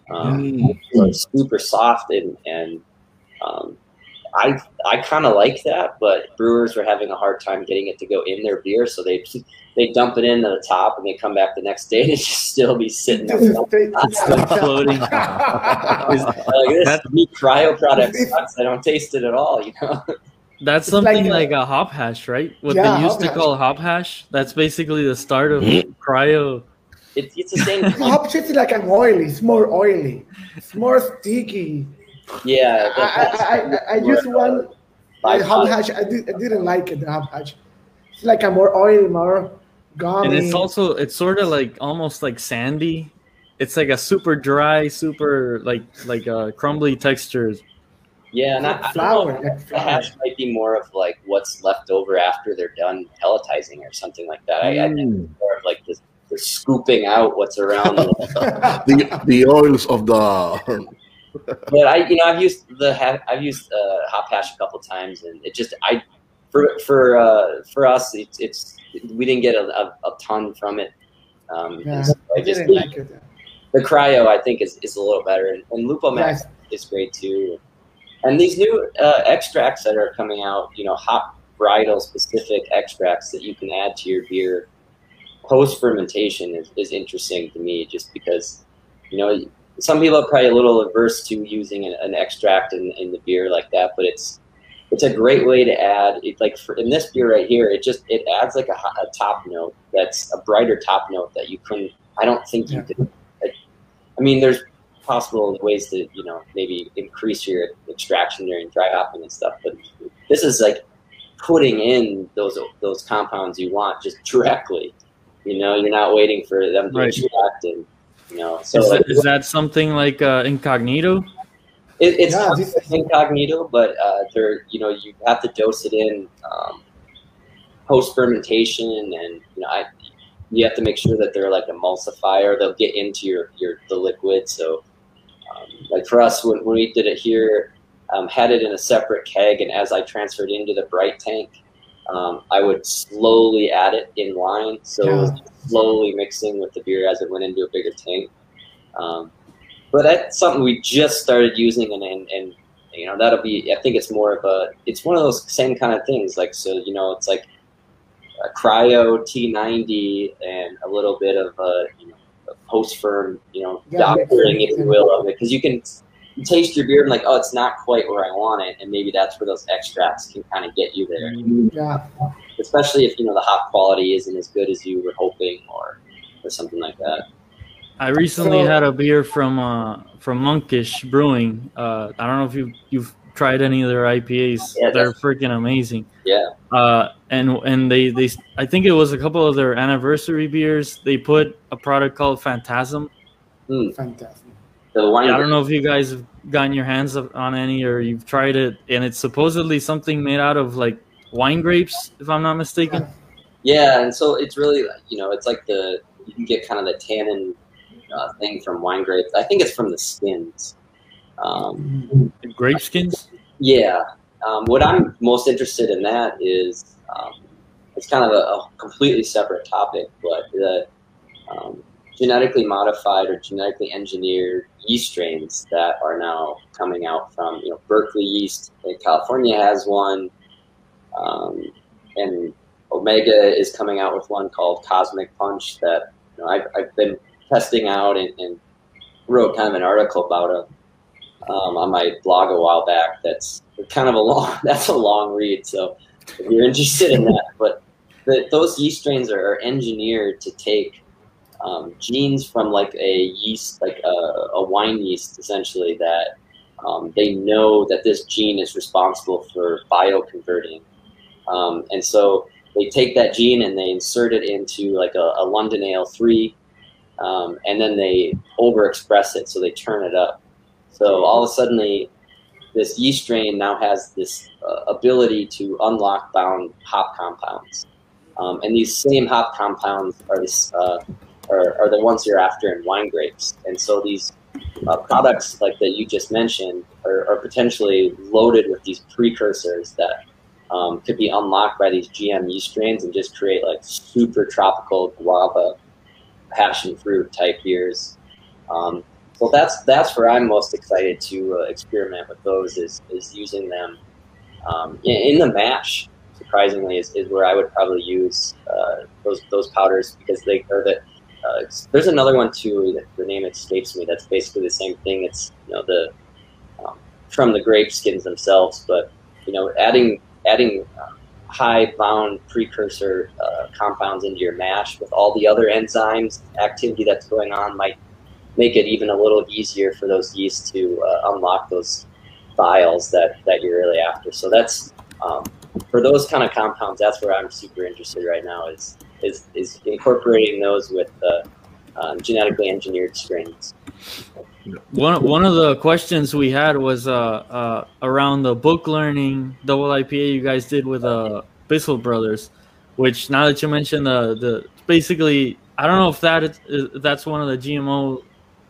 Um, Mm. so super soft and and um, I I kind of like that, but brewers were having a hard time getting it to go in their beer, so they they dump it in at the top and they come back the next day [LAUGHS] and it just still be sitting there. It's [LAUGHS] still floating. like, this meat cryo product sucks. I don't taste it at all, you know. That's It's something like like a- a, hop hash, right? What Yeah, they used to hash. call hop hash. That's basically the start of mm-hmm. cryo. It's it's the same. [LAUGHS] Hop shit is like an oily. It's more oily. It's more sticky. Yeah. I I, I, I, I used one By the hop product. hash. I, did, I didn't like it. The hop hash. It's like a more oily, more gummy. And it's also it's sort of like almost like sandy. It's like a super dry, super like like uh, crumbly textures. Yeah, and like I don't flour. know, Like the flour. hash might be more of like what's left over after they're done pelletizing or something like that. I, I think Mm. it's more of like this, they're scooping out what's around. the, [LAUGHS] [LAUGHS] the the oils of the but I, you know, I've used the ha- I've used uh, hop hash a couple times, and it just I for for uh, for us it's it's we didn't get a, a, a ton from it. Um, Yeah, so I just didn't like it. the cryo I think is, is a little better, and, and Lupomax Yes. is great too. And these new uh, extracts that are coming out, you know, hop varietal specific extracts that you can add to your beer post fermentation is, is interesting to me, just because you know some people are probably a little averse to using an, an extract in, in the beer like that, but it's it's a great way to add it, like for, in this beer right here it just it adds like a, a top note that's a brighter top note that you couldn't i don't think you could like, i mean there's possible ways to you know maybe increase your extraction during dry hopping and stuff but this is like putting in those those compounds you want just [LAUGHS] directly you know you're not waiting for them to Right. extract and you know so is, like, that, is that something like uh, incognito? It, it's Yeah, not incognito, but uh, there, you know, you have to dose it in um, post fermentation, and you know, I, you have to make sure that they're like emulsifier. They'll get into your your the liquid. So, um, like for us, when, when we did it here, um, had it in a separate keg, and as I transferred into the bright tank, um, I would slowly add it in line, so it was slowly mixing with the beer as it went into a bigger tank. Um, but that's something we just started using, and, and and you know that'll be. I think it's more of a. It's one of those same kind of things. Like so, you know, it's like a cryo T90 and a little bit of a you know a post firm, you know, Yeah, doctoring, if you will, of it, because you can taste your beer and like, oh, it's not quite where I want it, and maybe that's where those extracts can kind of get you there. Yeah. Especially if you know the hop quality isn't as good as you were hoping, or or something like that. I recently So- had a beer from uh, from Monkish Brewing. Uh, I don't know if you you've tried any of their IPAs. Yeah, They're freaking amazing. Yeah. Uh, and and they they I think it was a couple of their anniversary beers. They put a product called Phantasm. Fantastic. The wine. I don't know if you guys have gotten your hands on any or you've tried it, and it's supposedly something made out of like wine grapes, if I'm not mistaken. Yeah, and so it's really you know it's like the you can get kind of the tannin uh, thing from wine grapes. I think it's from the skins. Um, Grape skins. yeah, um, what I'm most interested in that is um, it's kind of a, a completely separate topic, but the um, genetically modified or genetically engineered yeast strains that are now coming out from you know Berkeley yeast. California has one, um, and Omega is coming out with one called Cosmic Punch that you know, I've, I've been testing out and, and wrote kind of an article about it um, on my blog a while back. That's kind of a long. [LAUGHS] That's a long read. So if you're interested in that, but the, those yeast strains are engineered to take um, genes from like a yeast, like a, a wine yeast, essentially that um, they know that this gene is responsible for bioconverting, um, and so they take that gene and they insert it into like a, a London Ale three, um, and then they overexpress it, so they turn it up. So all of a sudden, this yeast strain now has this uh, ability to unlock bound hop compounds, um, and these same hop compounds are this. Uh, are, the ones you're after in wine grapes. And so these uh, products like that you just mentioned are, are potentially loaded with these precursors that um, could be unlocked by these GM yeast strains and just create like super tropical guava, passion fruit type beers. Um, so that's that's where I'm most excited to uh, experiment with those is is using them Um, in, in, the mash, surprisingly, is, is where I would probably use uh, those those powders because they are the. There's another one too. The name escapes me. That's basically the same thing. It's you know the um, from the grape skins themselves, but you know adding adding uh, high bound precursor uh, compounds into your mash with all the other enzymes activity that's going on might make it even a little easier for those yeast to uh, unlock those thiols that, that you're really after. So that's um, for those kind of compounds. That's where I'm super interested right now is is, is incorporating those with uh, um, genetically engineered strains. One one of the questions we had was uh, uh, around the book learning double IPA you guys did with uh, Bissell Brothers, which now that you mentioned the the basically I don't know if that is, that's one of the GMO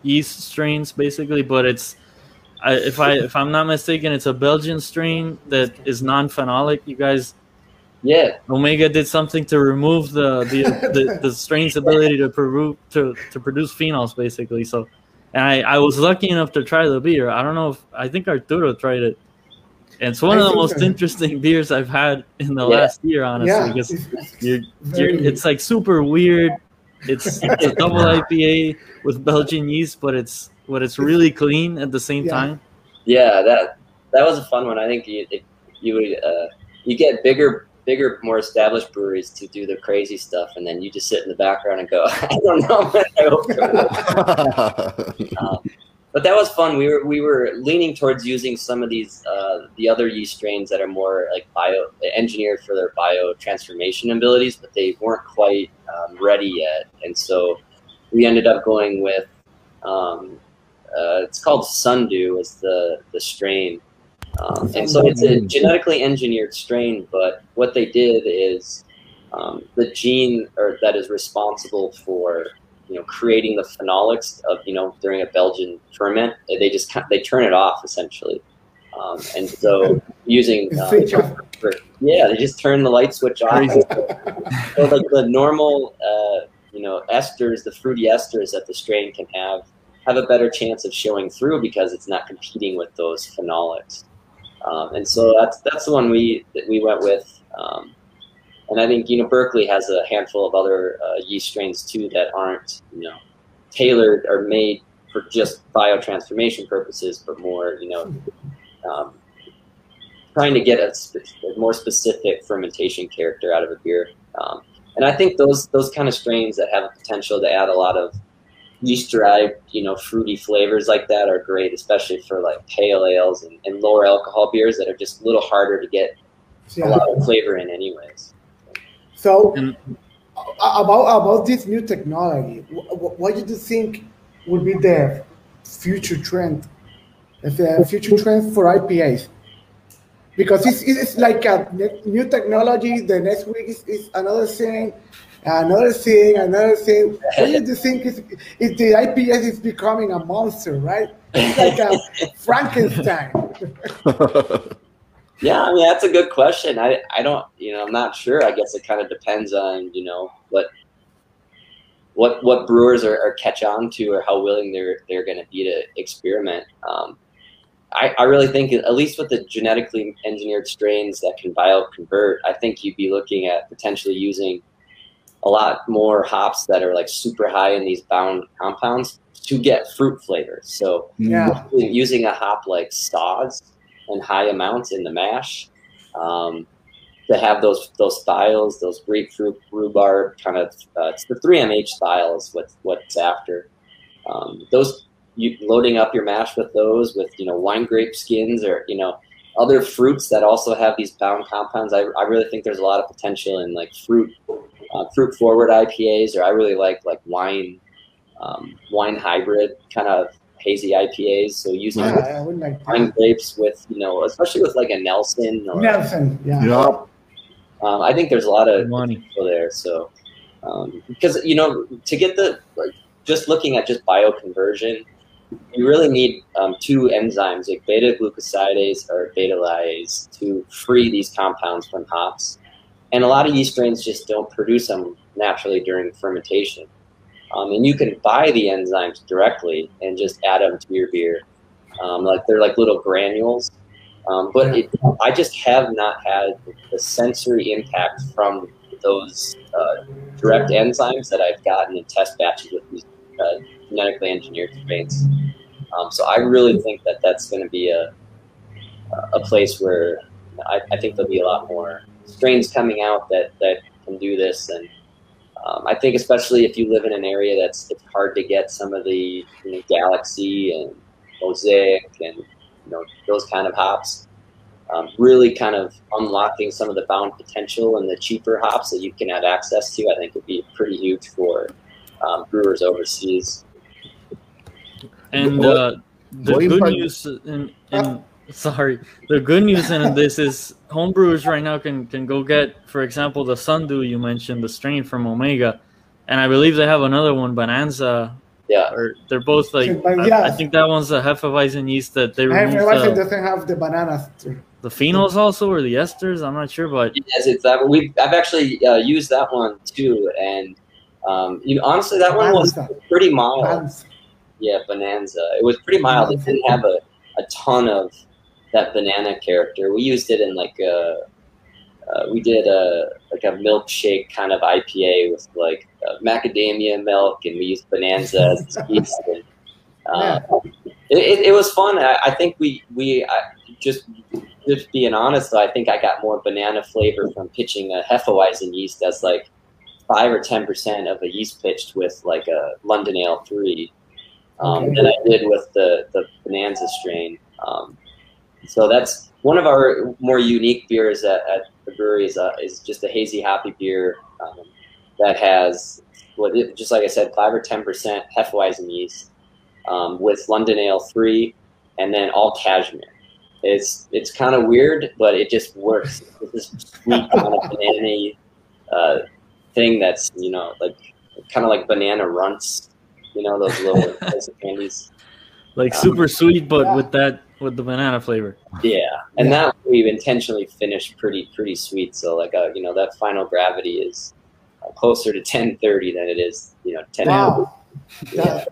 yeast strains basically, but it's I, if I if I'm not mistaken, it's a Belgian strain that is non-phenolic. You guys, yeah, Omega did something to remove the the, the, [LAUGHS] the strain's ability to, peru, to to produce phenols basically. So and I, I was lucky enough to try the beer. I don't know if I think Arturo tried it. And it's one I of the most so. interesting [LAUGHS] beers I've had in the yeah. last year, honestly, yeah. because [LAUGHS] you're, you're, it's like super weird. It's, it's a double IPA with Belgian yeast, but it's but it's really clean at the same yeah. time. Yeah, that that was a fun one. I think you you would uh, you get bigger bigger, more established breweries to do the crazy stuff, and then you just sit in the background and go, [LAUGHS] I don't know. [LAUGHS] um, but that was fun. We were we were leaning towards using some of these uh, the other yeast strains that are more like bio engineered for their bio transformation abilities, but they weren't quite um, ready yet, and so we ended up going with um, uh, it's called Sundew is the the strain um, and so it's a genetically engineered strain, but what they did is um, the gene or that is responsible for you know creating the phenolics of you know during a Belgian ferment, they just they turn it off essentially. Um, and so [LAUGHS] using uh, for, yeah, they just turn the light switch off. [LAUGHS] so like the normal uh, you know esters, the fruity esters that the strain can have have a better chance of showing through because it's not competing with those phenolics. Um, and so that's that's the one we that we went with. Um, and I think you know Berkeley has a handful of other uh, yeast strains too that aren't you know tailored or made for just biotransformation purposes, but more you know um, trying to get a, a, more specific fermentation character out of a beer. Um, and I think those those kind of strains that have a potential to add a lot of yeast derived, you know, fruity flavors like that are great, especially for like pale ales and, and lower alcohol beers that are just a little harder to get yeah. a lot of flavor in, anyways. So, about about this new technology, what do you think would be the future trend, the future trend for IPAs? Because it's, it's like a new technology. The next week is, is another thing Another thing, another thing. What do you think is, is the IPS is becoming a monster, right? It's like a [LAUGHS] Frankenstein. [LAUGHS] yeah, I mean that's a good question. I I don't, you know, I'm not sure. I guess it kind of depends on you know what what what brewers are, are catch on to or how willing they're they're going to be to experiment. Um, I, I really think at least with the genetically engineered strains that can bioconvert, I think you'd be looking at potentially using a lot more hops that are like super high in these bound compounds to get fruit flavors. So yeah. using a hop like Saaz and high amounts in the mash um, to have those those thiols, those grapefruit, rhubarb kind of uh, it's the 3MH thiols. What what's after um, those you loading up your mash with those with you know wine grape skins or you know other fruits that also have these bound compounds. I, I really think there's a lot of potential in like fruit uh, fruit forward IPAs, or I really like like wine um, wine hybrid kind of hazy IPAs. So using yeah, like wine grapes with you know, especially with like a Nelson. Or, Nelson, yeah. yeah. Um, I think there's a lot of money there. So um, because you know to get the like just looking at just bioconversion, you really need um, two enzymes like beta glucosidase or beta lyase to free these compounds from hops. And a lot of yeast strains just don't produce them naturally during fermentation. Um, and you can buy the enzymes directly and just add them to your beer. Um, like they're like little granules, Um, but it, I just have not had the sensory impact from those uh, direct enzymes that I've gotten in test batches with these uh, genetically engineered strains. Um, so I really think that that's going to be a a place where I, I, think there'll be a lot more strains coming out that that can do this, and um, I think especially if you live in an area that's it's hard to get some of the you know, Galaxy and Mosaic and you know those kind of hops. Um, really kind of unlocking some of the bound potential and the cheaper hops that you can have access to, I think would be pretty huge for um, brewers overseas. And uh, the good news in, in sorry, the good news in this is homebrewers right now can can go get, for example, the Sundew you mentioned, the strain from Omega, and I believe they have another one, Bonanza. Yeah, or they're both like. yeah. I, I, think that one's a Hefeweizen yeast that they. Hefeweizen doesn't have the bananas. Too. The phenols also, or the esters? I'm not sure, but yes, it's that. We I've actually uh, used that one too, and um, you honestly, that Bonanza. one was pretty mild. Bonanza. Yeah, Bonanza. It was pretty mild. It didn't have a, a ton of that banana character. We used it in like a, uh, we did a like a milkshake kind of IPA with like uh, macadamia milk, and we used Bonanza as [LAUGHS] yeast. And, uh, it, it, it, was fun. I, I, think we we I, just just being honest, I think I got more banana flavor from pitching a Hefeweizen yeast as like five or ten percent of a yeast pitched with like a London Ale three um, okay. than I did with the the Bonanza strain. Um, so that's one of our more unique beers at, at the brewery is, uh, is just a hazy hoppy beer um, that has, well, just like I said, five or ten percent Hefeweizen yeast um, with London Ale three, and then all cashmere. It's it's kind of weird, but it just works. It's this sweet kind of [LAUGHS] banana uh, thing that's you know like kind of like banana runts, you know those little [LAUGHS] candies. Like super sweet, but yeah. with that with the banana flavor. Yeah, and yeah. that we've intentionally finished pretty pretty sweet. So like uh, you know that final gravity is uh, closer to ten thirty than it is you know ten. Wow. Yeah.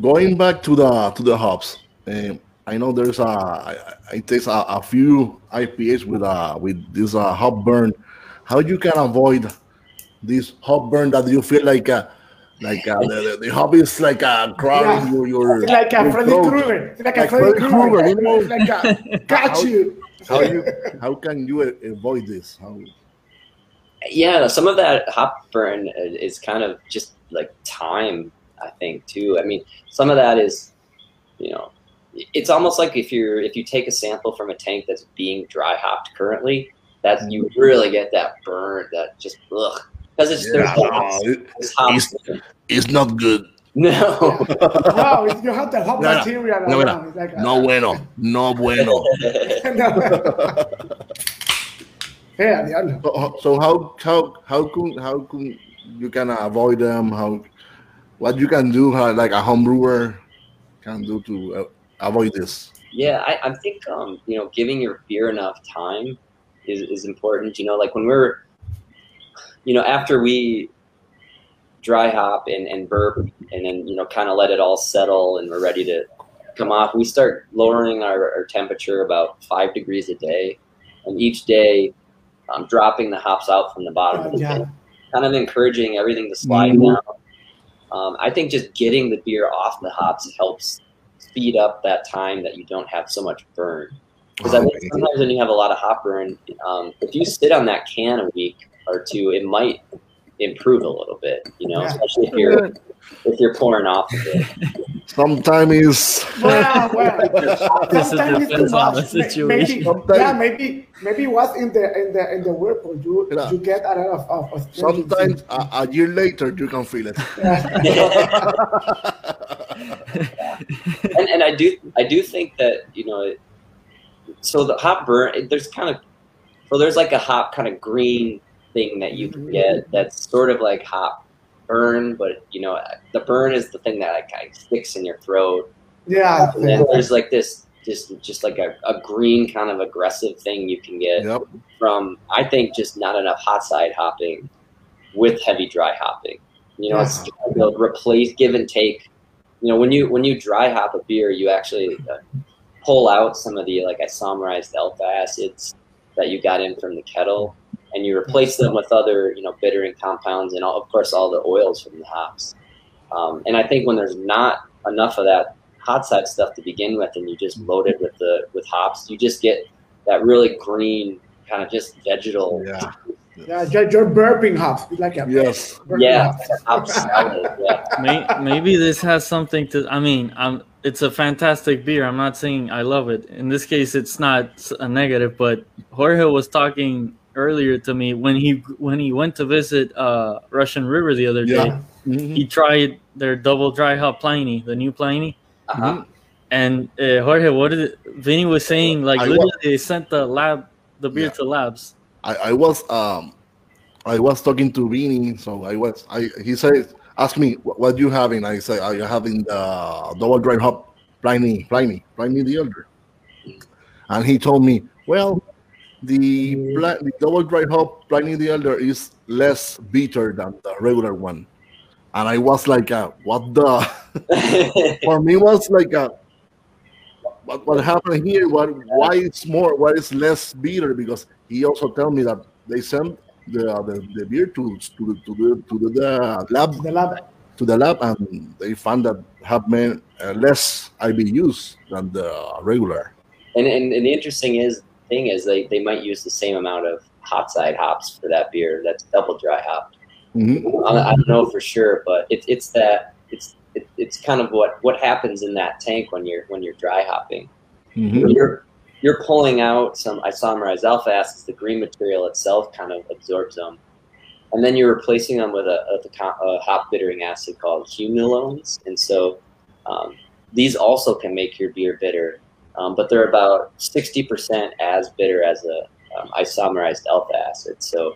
Going back to the to the hops, um, I know there's a I, I taste a, a, few IPAs with uh with this uh, hop burn. How you can avoid this hop burn that you feel like. Uh, like uh, the, the, hobby is like uh, crawling yeah. your, your like a Freddy Krueger. like a Freddy Krueger. You know, like a, got [LAUGHS] how, you. How you how can you avoid this? How? Yeah, some of that hop burn is kind of just like time. I think too. I mean, some of that is, you know, it's almost like if you're if you take a sample from a tank that's being dry hopped currently, that you really get that burn that just ugh because it's yeah, there's no, it's, it's, not good. No, [LAUGHS] no, you have the hot no, material. No, no, like, no bueno, no bueno. [LAUGHS] [LAUGHS] yeah, so, so how how how can how can you can avoid them? How what you can do? How, like a home brewer can do to uh, avoid this? Yeah, I, I think um, you know giving your beer enough time is, is important. You know, like when we're you know, after we dry hop and, and burp and then, you know, kind of let it all settle and we're ready to come off, we start lowering our, our temperature about five degrees a day. And each day, um, dropping the hops out from the bottom of the yeah. tank, kind of encouraging everything to slide mm-hmm. down. Um, I think just getting the beer off the hops helps speed up that time that you don't have so much burn. Because I think sometimes when you have a lot of hop burn, um, if you sit on that can a week, or two, it might improve a little bit. You know, yeah. especially if you're if you're pouring off of it. Sometimes is well, well, sometimes it's on the situation. Maybe, yeah, maybe maybe what's in the in the in the whirlpool you yeah. you get a lot of, of, of sometimes a, a, year later you can feel it. and and I do I do think that you know so the hop burn there's kind of well there's like a hop kind of green thing that you can get that's sort of like hop burn, but you know, the burn is the thing that like kind of sticks in your throat. Yeah. And then there's like this, just just like a, a green kind of aggressive thing you can get yep. from I think just not enough hot side hopping with heavy dry hopping. You know, yeah. it's to replace give and take. You know, when you when you dry hop a beer, you actually uh, pull out some of the like isomerized alpha acids that you got in from the kettle, and you replace them with other you know bittering compounds and all, of course all the oils from the hops. Um, and I think when there's not enough of that hot side stuff to begin with, and you just load it with the with hops, you just get that really green kind of just vegetal. Yeah. Yeah, you're, you're burping hops. It's like a Yes. burping Yeah, hops. yeah. [LAUGHS] May, maybe this has something to. I mean, um, it's a fantastic beer. I'm not saying I love it. In this case, it's not a negative. But Jorge was talking earlier to me when he when he went to visit uh, Russian River the other day. Yeah. Mhm. He tried their double dry hop Pliny, the new Pliny. Uh-huh. And uh, Jorge, what did it, Vinnie was saying? Like I literally, wa- they sent the lab, the beer Yeah. to labs. I, I was um I was talking to Vinnie, so I was I he said ask me what, what you having. I say I'm having the double dry hop Pliny Pliny Pliny the Elder, and he told me well the, the double dry hop Pliny the Elder is less bitter than the regular one, and I was like uh, what the? [LAUGHS] For me was like a what, what happened here? What why it's more why it's less bitter? Because he also tell me that they sent the uh, the, the beer to to the to the, to the lab. The lab. to the lab and they found that have made uh, less IBUs than the regular. And, and, and the interesting is thing is they, they might use the same amount of hot side hops for that beer that's double dry hopped. Mhm. I, I don't know for sure, but it's it's that it's it, it's kind of what what happens in that tank when you're when you're dry hopping. Mhm. You're you're pulling out some isomerized alpha acids. The green material itself kind of absorbs them, and then you're replacing them with a, a, a hop bittering acid called humulinones. And so um, these also can make your beer bitter, um, but they're about sixty percent as bitter as a um, isomerized alpha acid. So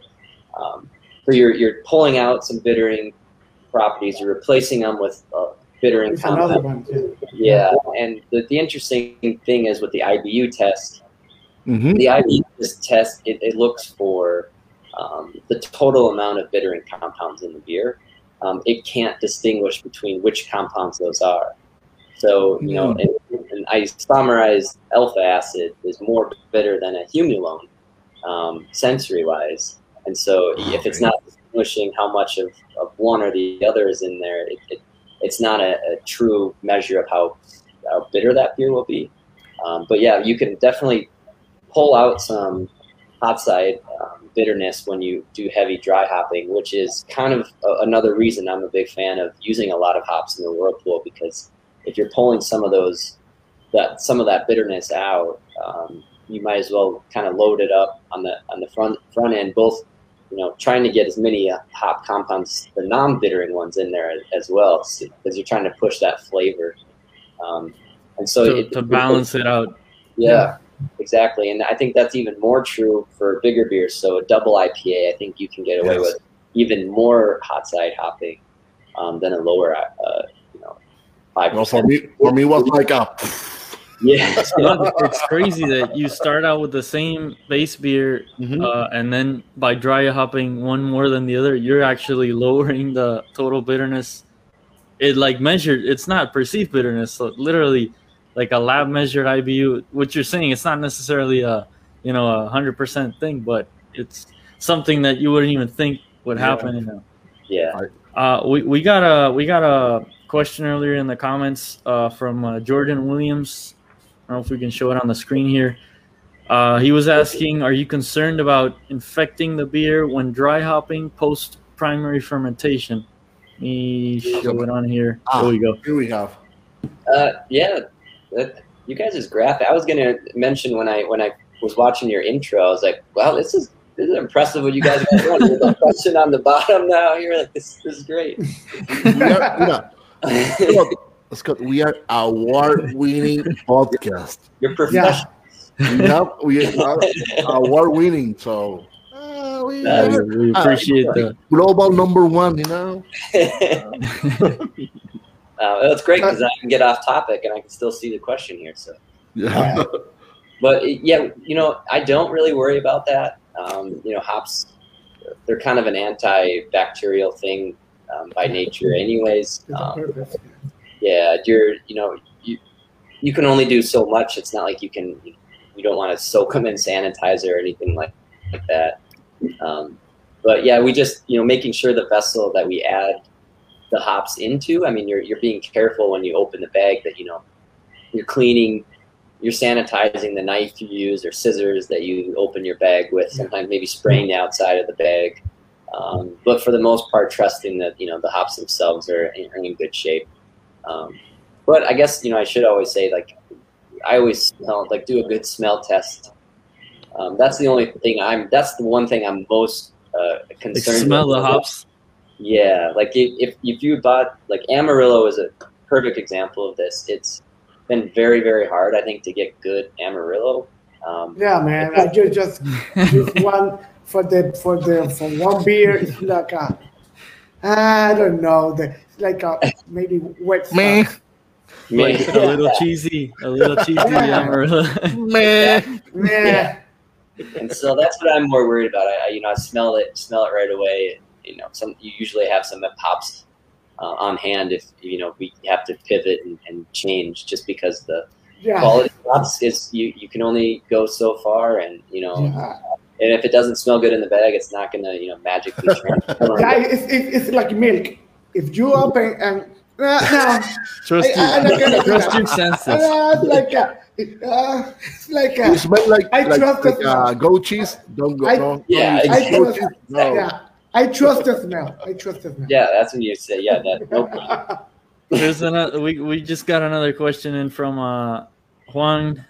um, so you're you're pulling out some bittering properties. You're replacing them with uh, bittering It's another compounds. one. Yeah. Yeah, and the, the interesting thing is with the IBU test, Mhm. the IBU test it, it looks for um, the total amount of bittering compounds in the beer. Um, it can't distinguish between which compounds those are. So you know, an, an isomerized alpha acid is more bitter than a humulinone, um, sensory wise. And so if it's not distinguishing how much of, of one or the other is in there, it, it, it's not a, a true measure of how, how bitter that beer will be. Um, but yeah, you can definitely pull out some hot side um, bitterness when you do heavy dry hopping, which is kind of a, another reason I'm a big fan of using a lot of hops in the whirlpool because if you're pulling some of those that some of that bitterness out, um, you might as well kind of load it up on the on the front front end, both you know trying to get as many uh, hop compounds, the non-bittering ones, in there as well, because you're trying to push that flavor. Um, and so to, it- to balance it out. yeah, exactly. And I think that's even more true for bigger beers. So a double IPA, I think you can get away Yes. with even more hot side hopping um, than a lower, uh, you know, five well for me for me was like a Yeah, [LAUGHS] Yeah, it's crazy that you start out with the same base beer, Mhm. uh, and then by dry hopping one more than the other, you're actually lowering the total bitterness. It like measured, it's not perceived bitterness. So literally, like a lab measured IBU. What you're saying, it's not necessarily a you know a hundred percent thing, but it's something that you wouldn't even think would Yeah. happen. You yeah. Uh, we, we got a we got a question earlier in the comments uh, from uh, Jordan Williams. I don't know if we can show it on the screen here. Uh, he was asking, "Are you concerned about infecting the beer when dry hopping post primary fermentation?" Let me show it on here. Ah. There we go. here we have Uh, yeah, that, you guys is graphic. I was gonna mention when I when I was watching your intro, I was like, "Wow, this is this is impressive what you guys are doing." There's a question on the [LAUGHS] bottom now. You're like, "This, this is great." we [LAUGHS] are, yeah, [LAUGHS] Scott, Scott, we are award-winning podcast. You're professional. We have we are award-winning, so uh, we Uh, are we, we appreciate the. global number one. You know, [LAUGHS] Uh, that's great because I can get off topic and I can still see the question here. So, yeah, [LAUGHS] but yeah, you know, I don't really worry about that. Um, you know, hops, they're kind of an antibacterial thing um, by nature, anyways. Um, a purpose. Yeah, you're, you know, you you can only do so much. It's not like you can you don't want to soak them in sanitizer or anything like like that. Um, but yeah, we just you know making sure the vessel that we add the hops into. I mean, you're you're being careful when you open the bag that you know you're cleaning, you're sanitizing the knife you use or scissors that you open your bag with. Sometimes maybe spraying the outside of the bag. Um, but for the most part, trusting that you know the hops themselves are in, are in good shape. Um, but I guess you know I should always say like I always smell like do a good smell test. Um, that's the only thing I'm. That's the one thing I'm most uh, concerned. Like smell with. the hops. Yeah, like if if you bought like Amarillo is a perfect example of this. It's been very very hard I think to get good Amarillo. Um, Yeah, man. I just just just [LAUGHS] one for the for the for one beer. It's [LAUGHS] like a I don't know. The it's like a maybe wet [LAUGHS] stuff. Meh, Like a little cheesy, a little [LAUGHS] cheesy Amarillo. [LAUGHS] meh. Yeah. and so that's what I'm more worried about. I, I you know I smell it smell it right away. You know, some you usually have some that pops uh, on hand if you know we have to pivot and, and change just because the Yeah. quality of hops is you you can only go so far and you know Yeah. and if it doesn't smell good in the bag, it's not gonna you know magically transform. Yeah, it's, it's, it's like milk. If you open and uh, no, Trust I- I- I don't get trust your senses. uh, like a, uh, it's like You a, smell like I like, trust like the uh, goat cheese. Don't go. I- no, Yeah, don't I use goat trust, cheese. No. yeah, I trust the smell. I trust the smell. Yeah, that's when you say yeah. That nope. [LAUGHS] There's another. We we just got another question in from uh, Juan.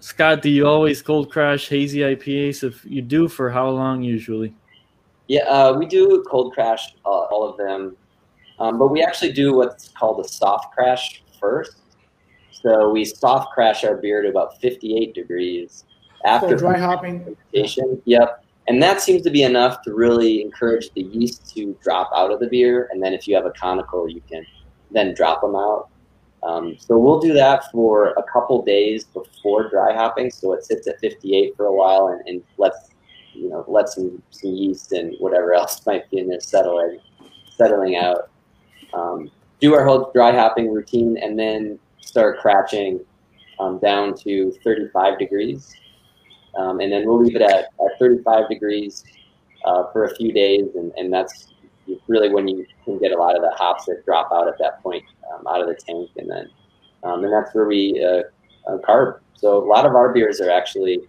Scott, do you always cold crash hazy IPAs? If you do, for how long usually? Yeah, uh, we do cold crash uh, all of them, um, but we actually do what's called a soft crash first. So we soft crash our beer to about 58 degrees after dry hopping. Yep, and that seems to be enough to really encourage the yeast to drop out of the beer. And then if you have a conical, you can then drop them out. Um, so we'll do that for a couple days before dry hopping. So it sits at 58 for a while and, and lets you know let some, some yeast and whatever else [LAUGHS] might be in there settling settling out. Um, do our whole dry hopping routine and then start cratching um, down to 35 degrees. Um, and then we'll leave it at, at 35 degrees uh, for a few days, and, and that's really when you can get a lot of the hops that drop out at that point um, out of the tank, and then um, and that's where we uh, uh, carb. So a lot of our beers are actually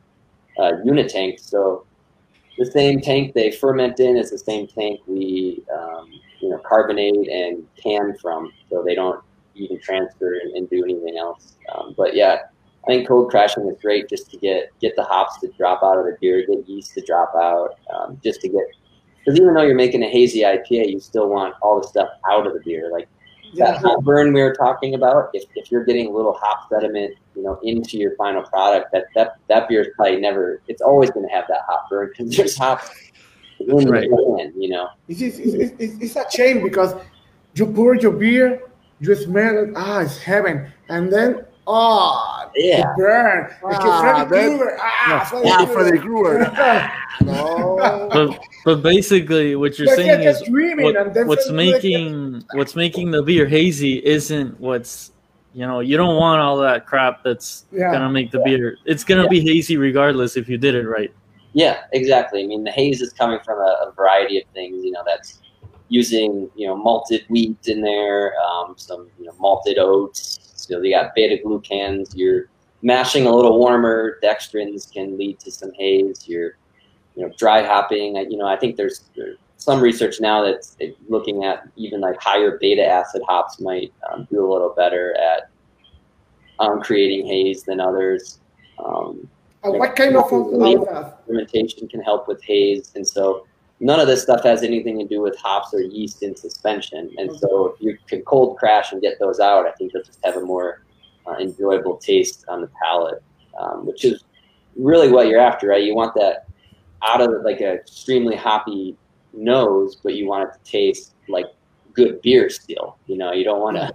uh, unit tanks. So the same tank they ferment in is the same tank we um, you know carbonate and can from, so they don't even transfer and, and do anything else. Um, but yeah, I think cold crashing is great just to get get the hops to drop out of the beer, get yeast to drop out, um, just to get because even though you're making a hazy IPA, you still want all the stuff out of the beer. Like Yeah. that hop burn we were talking about, if, if you're getting a little hop sediment, you know, into your final product, that that that beer is probably never. It's always going to have that hop burn because there's hops Right. can, you know. It's, it's, it's, it's, it's a shame because you pour your beer, you smell it, ah, it's heaven. And then, ah, Yeah. it burn. It's Ah, Freddy then- Krueger. Ah, Ah, Freddy Krueger. Krueger. [LAUGHS] No. But but basically, what you're Like, saying yeah, is dreaming what- and what's suddenly, like, making what's making the beer hazy isn't what's you know you don't want all that crap that's Yeah. gonna make the beer. It's gonna be hazy regardless if you did it right. Yeah, exactly. I mean, the haze is coming from a, a variety of things. You know, that's using you know malted wheat in there, um, some you know malted oats. So you got beta glucans. You're mashing a little warmer. Dextrins can lead to some haze. You're you know dry hopping. You know, I think there's, there's some research now that's looking at even like higher beta acid hops might um, do a little better at um, creating haze than others. Um, And what kind of uh, fermentation can help with haze, and so none of this stuff has anything to do with hops or yeast in suspension. And so if you can cold crash and get those out, I think you'll just have a more uh, enjoyable taste on the palate, um, which is really what you're after, right? You want that out of like a extremely hoppy nose, but you want it to taste like good beer still. You know, you don't want to.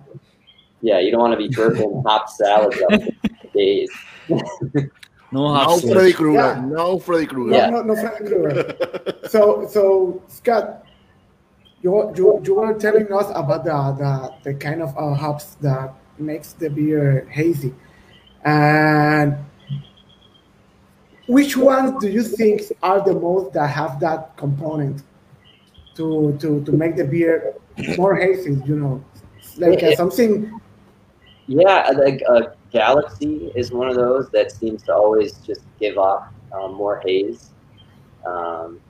Yeah, you don't want to be burping [LAUGHS] hop salads up for days. [LAUGHS] No No hops. Freddy Krueger. Yeah. No Freddy Krueger. Yeah. no, no Freddy Krueger. So, so Scott, you, you, you were telling us about the, the, the kind of uh, hops that makes the beer hazy. And which ones do you think are the most that have that component to to to make the beer more hazy? You know, like uh, something. Yeah, like uh, Galaxy is one of those that seems to always just give off um, more haze. Um,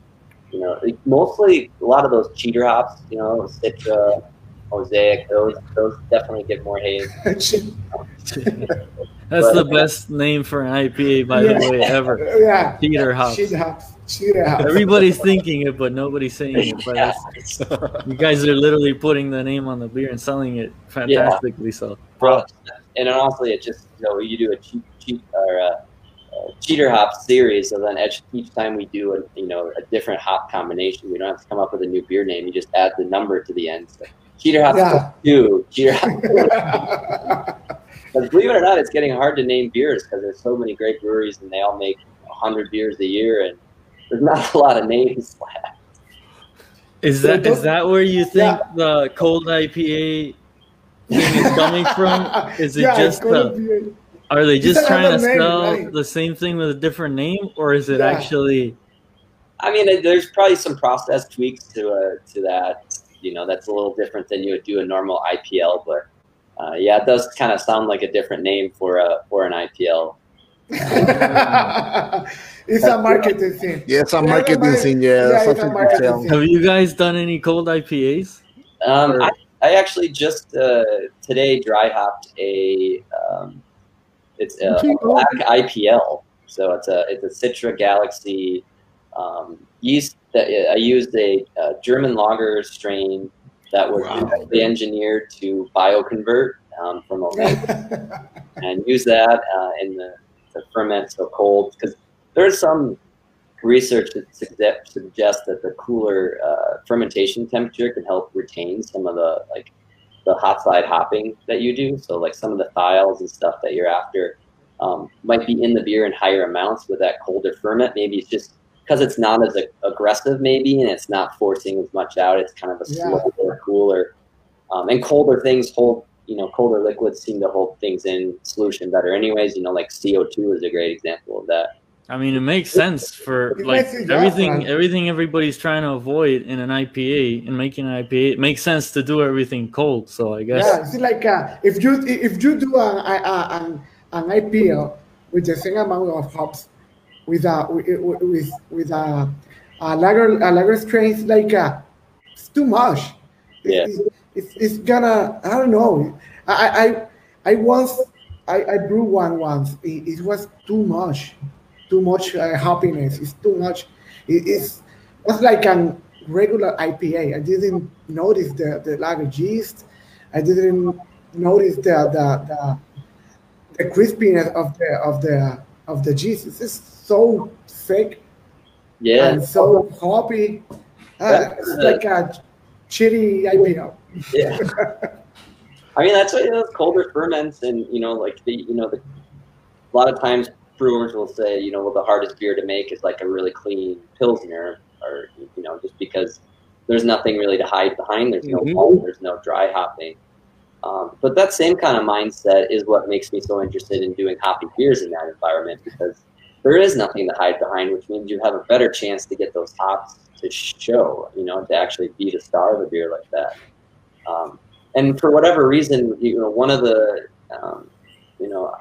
you know, mostly a lot of those cheater hops. You know, Citra, Mosaic. Those those definitely give more haze. [LAUGHS] That's but, the best name for an IPA, by yeah. the way, ever. [LAUGHS] Yeah. Cheater hops. Cheater hops. Cheater hops. Everybody's thinking it, but nobody's saying it. But yeah. you guys are literally putting the name on the beer and selling it fantastically. Yeah. So, well, and honestly, it just you know you do a cheap cheap or a, a cheater hop series, so then each, each time we do a you know a different hop combination, we don't have to come up with a new beer name. You just add the number to the end. So cheater hop yeah. two, cheater hop. [LAUGHS] Because believe it or not, it's getting hard to name beers because there's so many great breweries and they all make 100 beers a year, and there's not a lot of names left. Is that is that where you think yeah. the cold IPA thing is coming from? [LAUGHS] Is it yeah, just the, are they just trying to sell name, right? the same thing with a different name, or is it yeah. actually? I mean, there's probably some process tweaks to uh, to that. You know, that's a little different than you would do a normal IPL, but uh, yeah, it does kind of sound like a different name for a for an IPL. [LAUGHS] it's a marketing thing. Yeah, it's a marketing thing. Yeah, yeah it's a marketing thing. Have you guys done any cold IPAs? Um, I, I actually just uh, today dry hopped a um, it's a, a black IPL. So it's a it's a Citra Galaxy um, yeast. That I used a, a German lager strain that was wow. engineered to bioconvert um, from a [LAUGHS] and use that uh, in the to ferment so cold because there's some research that suggests that the cooler uh, fermentation temperature can help retain some of the like the hot side hopping that you do. So like some of the thiols and stuff that you're after um, might be in the beer in higher amounts with that colder ferment. Maybe it's just because it's not as aggressive, maybe, and it's not forcing as much out. It's kind of a yeah. slower, cooler, um, and colder things hold. You know, colder liquids seem to hold things in solution better. Anyways, you know, like CO two is a great example of that. I mean, it makes sense for it like everything. Everything everybody's trying to avoid in an IPA and making an IPA, it makes sense to do everything cold. So I guess yeah, it's like uh, if you if you do a, a, a, an IPA with the same amount of hops with a with with a, a lager a lager strain like uh, it's too much. Yeah. It's, it's, it's, gonna I don't know. I I I once I, I brewed one once. It, it was too much, too much uh, happiness. It's too much. It, it's was like a regular IPA. I didn't notice the the lager yeast. I didn't notice the the the, the crispiness of the of the of the yeast. It's so thick yeah. and so hoppy. Uh, it's like a chitty IPA. Yeah. [LAUGHS] I mean, that's why you know, colder ferments and, you know, like the, you know, the, a lot of times brewers will say, you know, well, the hardest beer to make is like a really clean Pilsner or, you know, just because there's nothing really to hide behind. There's no mm-hmm. there's no dry hopping. Um, but that same kind of mindset is what makes me so interested in doing hoppy beers in that environment because there is nothing to hide behind, which means you have a better chance to get those hops to show, you know, to actually be the star of a beer like that. Um, and for whatever reason, you know, one of the, um, you know,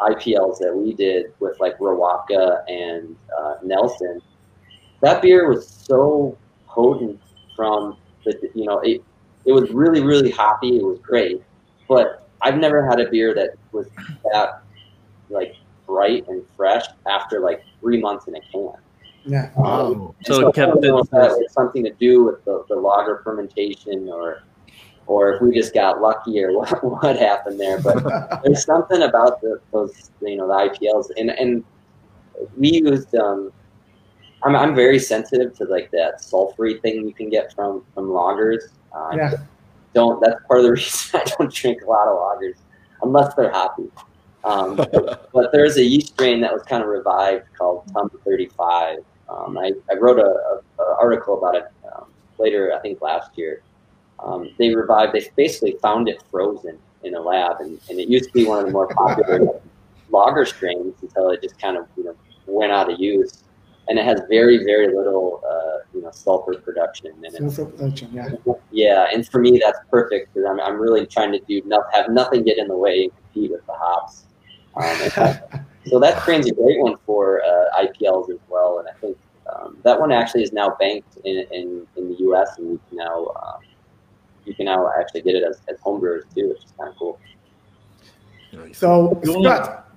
IPLs that we did with like Riwaka and uh, Nelson, that beer was so potent from the, you know, it, it was really, really hoppy. It was great, but I've never had a beer that was that like bright and fresh after like three months in a can. Yeah. Um, so, so, it kept it. It's something to do with the, the lager fermentation or or if we just got lucky or [LAUGHS] what, what happened there. But [LAUGHS] there's something about the, those, you know, the IPLs and, and we used, um, I'm, I'm very sensitive to like that sulfury thing you can get from, from lagers. Uh, yeah. Don't, that's part of the [LAUGHS] reason I don't drink a lot of lagers unless they're hoppy. Um, but there's a yeast strain that was kind of revived called Tum 35. Um, I, I, wrote a, a, article about it um, later, I think last year. Um, they revived, they basically found it frozen in a lab, and, and it used to be one of the more popular [LAUGHS] lager strains until it just kind of you know went out of use. And it has very very little uh, you know sulfur production in it. Sulfur production, yeah. Yeah, and for me that's perfect because I'm, I'm really trying to do not, have nothing get in the way and compete with the hops. Um, [LAUGHS] so that strain's a great one for uh, IPLs as well, and I think um, that one actually is now banked in, in, in the U.S. and we can now um, you can now actually get it as, as homebrewers too, which is kind of cool. So Doing- Scott,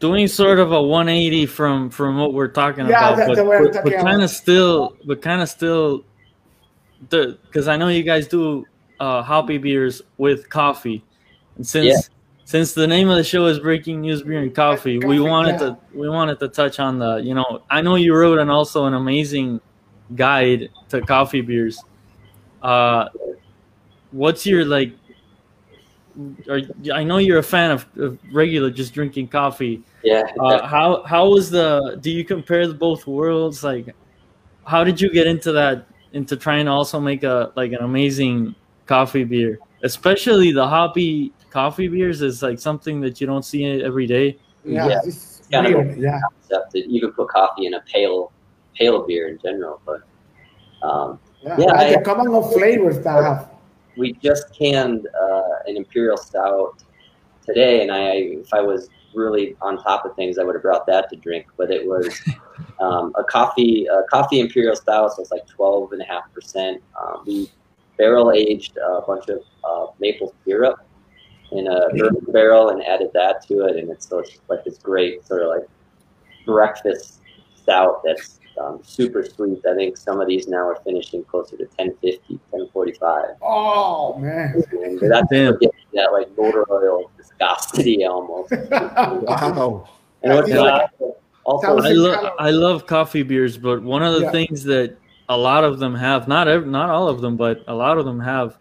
doing sort of a 180 from from what we're talking Yeah, about, that- but, that we're but, kind of still, but kind of still, the because I know you guys do uh, hoppy beers with coffee, and since Yeah. since the name of the show is Breaking News Beer and Coffee, we wanted yeah. to we wanted to touch on the you know I know you wrote an also an amazing guide to coffee beers. Uh, what's your like? Are, I know you're a fan of, of regular just drinking coffee Yeah, uh, how how was the do you compare the both worlds like how did you get into that into trying to also make a like an amazing coffee beer especially the hoppy coffee beers is like something that you don't see every day yeah, Yeah. it's Kind of yeah. concept that you can put coffee in a pale pale beer in general, but um, Yeah, Yeah, like I- the common of flavors that I have. We just canned uh, an imperial stout today, and I if I was really on top of things, I would have brought that to drink. But it was [LAUGHS] um, a coffee a coffee imperial stout, so it's like twelve and a half percent. Um, we barrel aged a bunch of uh, maple syrup in a bourbon barrel and added that to it, and it's so it's like this great sort of like breakfast stout that's um, super sweet. I think some of these now are finishing closer to 1050, 1045. Oh man. And that's Damn. what that like motor oil viscosity almost. [LAUGHS] Wow. And what's Yeah. like, also, I Thousand love. I love coffee beers but one of the Yeah. things that a lot of them have not ev- not all of them but a lot of them have